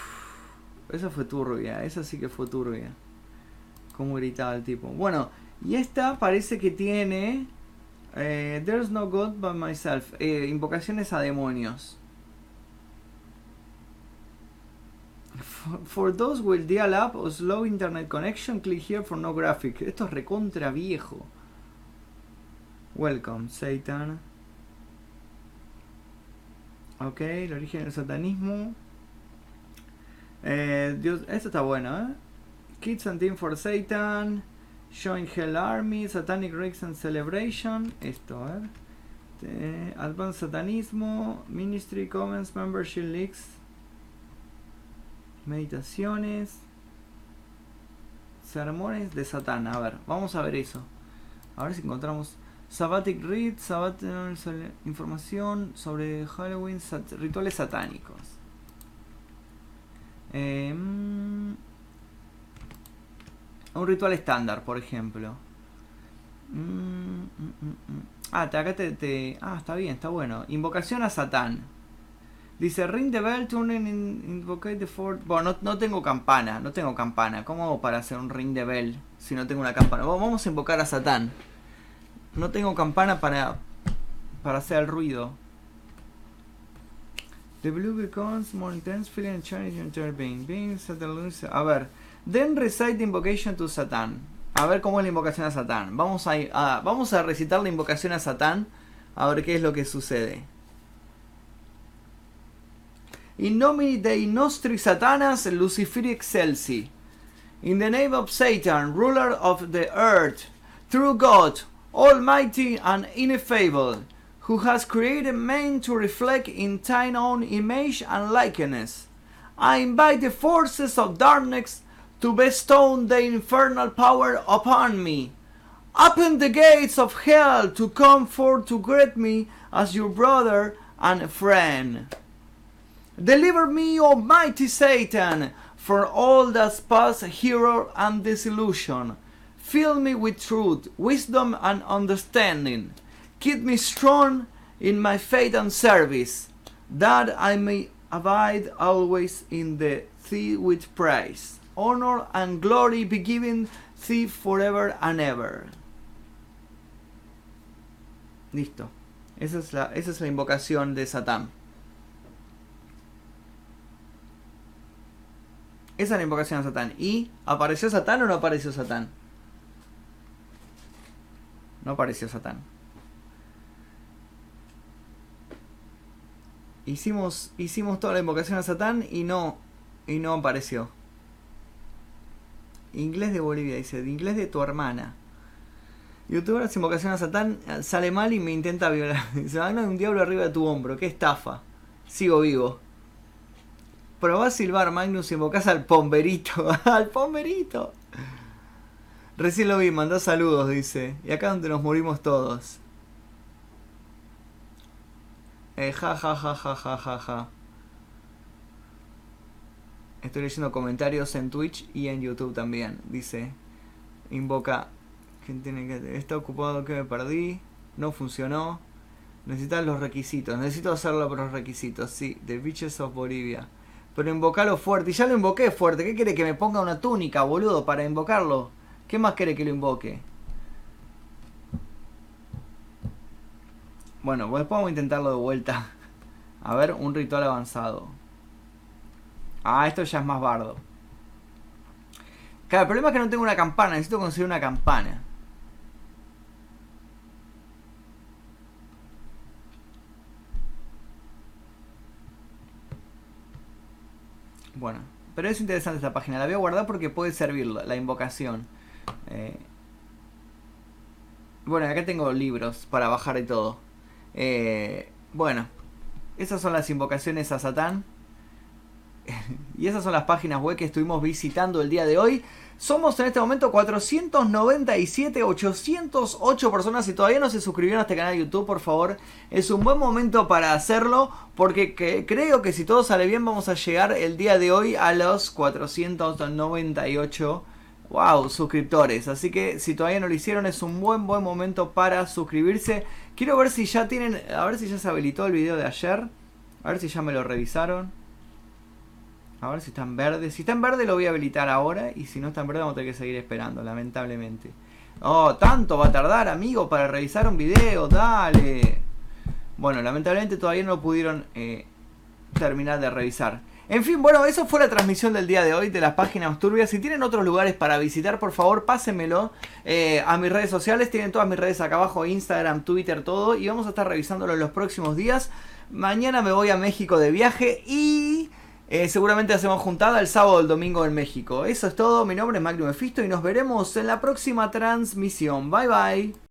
esa fue turbia, esa sí que fue turbia. Cómo gritaba el tipo. Bueno, y esta parece que tiene. Eh, There's no God but myself. eh, invocaciones a demonios. For, those with dial-up or slow internet connection, click here for no graphic. Esto es recontra viejo. Welcome, Satan. Ok, el origen del satanismo. Eh, Dios, esto está bueno, ¿eh? Kids and Team for Satan. Showing Hell Army. Satanic Rigs and Celebration. Esto, a ver. Eh, Advanced Satanismo. Ministry Comments Membership Leaks. Meditaciones. Sermones de Satán. A ver, vamos a ver eso. A ver si encontramos. Sabbatic Read, Sabbatic información sobre Halloween, rituales satánicos. Eh, mm, un ritual estándar, por ejemplo. Mm, mm, mm, mm. Ah, te- acá te, Ah, está bien, está bueno. Invocación a Satán. Dice, ring the bell, turn in, invocate the fort. Bueno, no, tengo campana, no tengo campana. ¿Cómo hago para hacer un ring the bell si no tengo una campana? Vamos a invocar a Satán. No tengo campana para, para hacer el ruido. The blue becomes more intense, feeling and your being. Being A ver. Then recite the invocation to Satan. A ver cómo es la invocación a Satán. Vamos a, vamos a recitar la invocación a Satán. A ver qué es lo que sucede. In nomine Dei nostri Satanas Luciferi excelsi. In the name of Satan, ruler of the earth, true God, almighty and ineffable, who has created man to reflect in thine own image and likeness, I invite the forces of darkness to bestow the infernal power upon me. Open the gates of hell to come forth to greet me as your brother and friend. Deliver me, Almighty Satan, from all that's past horror and disillusion. Fill me with truth, wisdom, and understanding. Keep me strong in my faith and service, that I may abide always in the thee with praise. Honor and glory be given thee forever and ever. Listo. Esa es la, esa es la invocación de Satán. Esa es la invocación a Satán. ¿Y apareció Satán o no apareció Satán? No apareció Satán. Hicimos, hicimos toda la invocación a Satán y no, y no apareció. Inglés de Bolivia, dice, de inglés de tu hermana. Youtuber hace invocación a Satán, sale mal y me intenta violar. [laughs] Dice, ah, no, hay un diablo arriba de tu hombro, qué estafa. Sigo vivo. Probá a silbar, Magnus, y invocás al pomberito. [laughs] ¡Al pomberito! Recién lo vi, mandó saludos, dice. Y acá donde nos morimos todos. Eh, ja, ja, ja, ja, ja, ja, ja. Estoy leyendo comentarios en Twitch y en YouTube también. Dice, invoca. ¿Quién tiene que.? Está ocupado que me perdí. No funcionó. Necesitas los requisitos. Necesito hacerlo por los requisitos. Sí, The Beaches of Bolivia. Pero invocalo fuerte. Y ya lo invoqué fuerte. ¿Qué quiere que me ponga una túnica, boludo, para invocarlo? ¿Qué más quiere que lo invoque? Bueno, pues vamos a intentarlo de vuelta. [laughs] A ver, un ritual avanzado. Ah, esto ya es más bardo. Claro, el problema es que no tengo una campana. Necesito conseguir una campana. Bueno, pero es interesante esta página. La voy a guardar porque puede servir la, invocación. Eh, bueno, acá tengo libros para bajar y todo. Eh, bueno, esas son las invocaciones a Satán. [laughs] y esas son las páginas web que estuvimos visitando el día de hoy. Somos en este momento 497, 808 personas. Si todavía no se suscribieron a este canal de YouTube, por favor, es un buen momento para hacerlo. Porque que- creo que si todo sale bien, vamos a llegar el día de hoy a los 498 wow, suscriptores. Así que si todavía no lo hicieron, es un buen, buen momento para suscribirse. Quiero ver si ya tienen, a ver si ya se habilitó el video de ayer. A ver si ya me lo revisaron. A ver si está en verde. Si está en verde lo voy a habilitar ahora. Y si no está en verde vamos a tener que seguir esperando, lamentablemente. Oh, tanto va a tardar, amigo, para revisar un video. Dale. Bueno, lamentablemente todavía no pudieron eh, terminar de revisar. En fin, bueno, eso fue la transmisión del día de hoy de las páginas turbias. Si tienen otros lugares para visitar, por favor, pásenmelo eh, a mis redes sociales. Tienen todas mis redes acá abajo, Instagram, Twitter, todo. Y vamos a estar revisándolo en los próximos días. Mañana me voy a México de viaje y eh, seguramente hacemos juntada el sábado o el domingo en México. Eso es todo. Mi nombre es Magnum Mefisto y nos veremos en la próxima transmisión. Bye bye.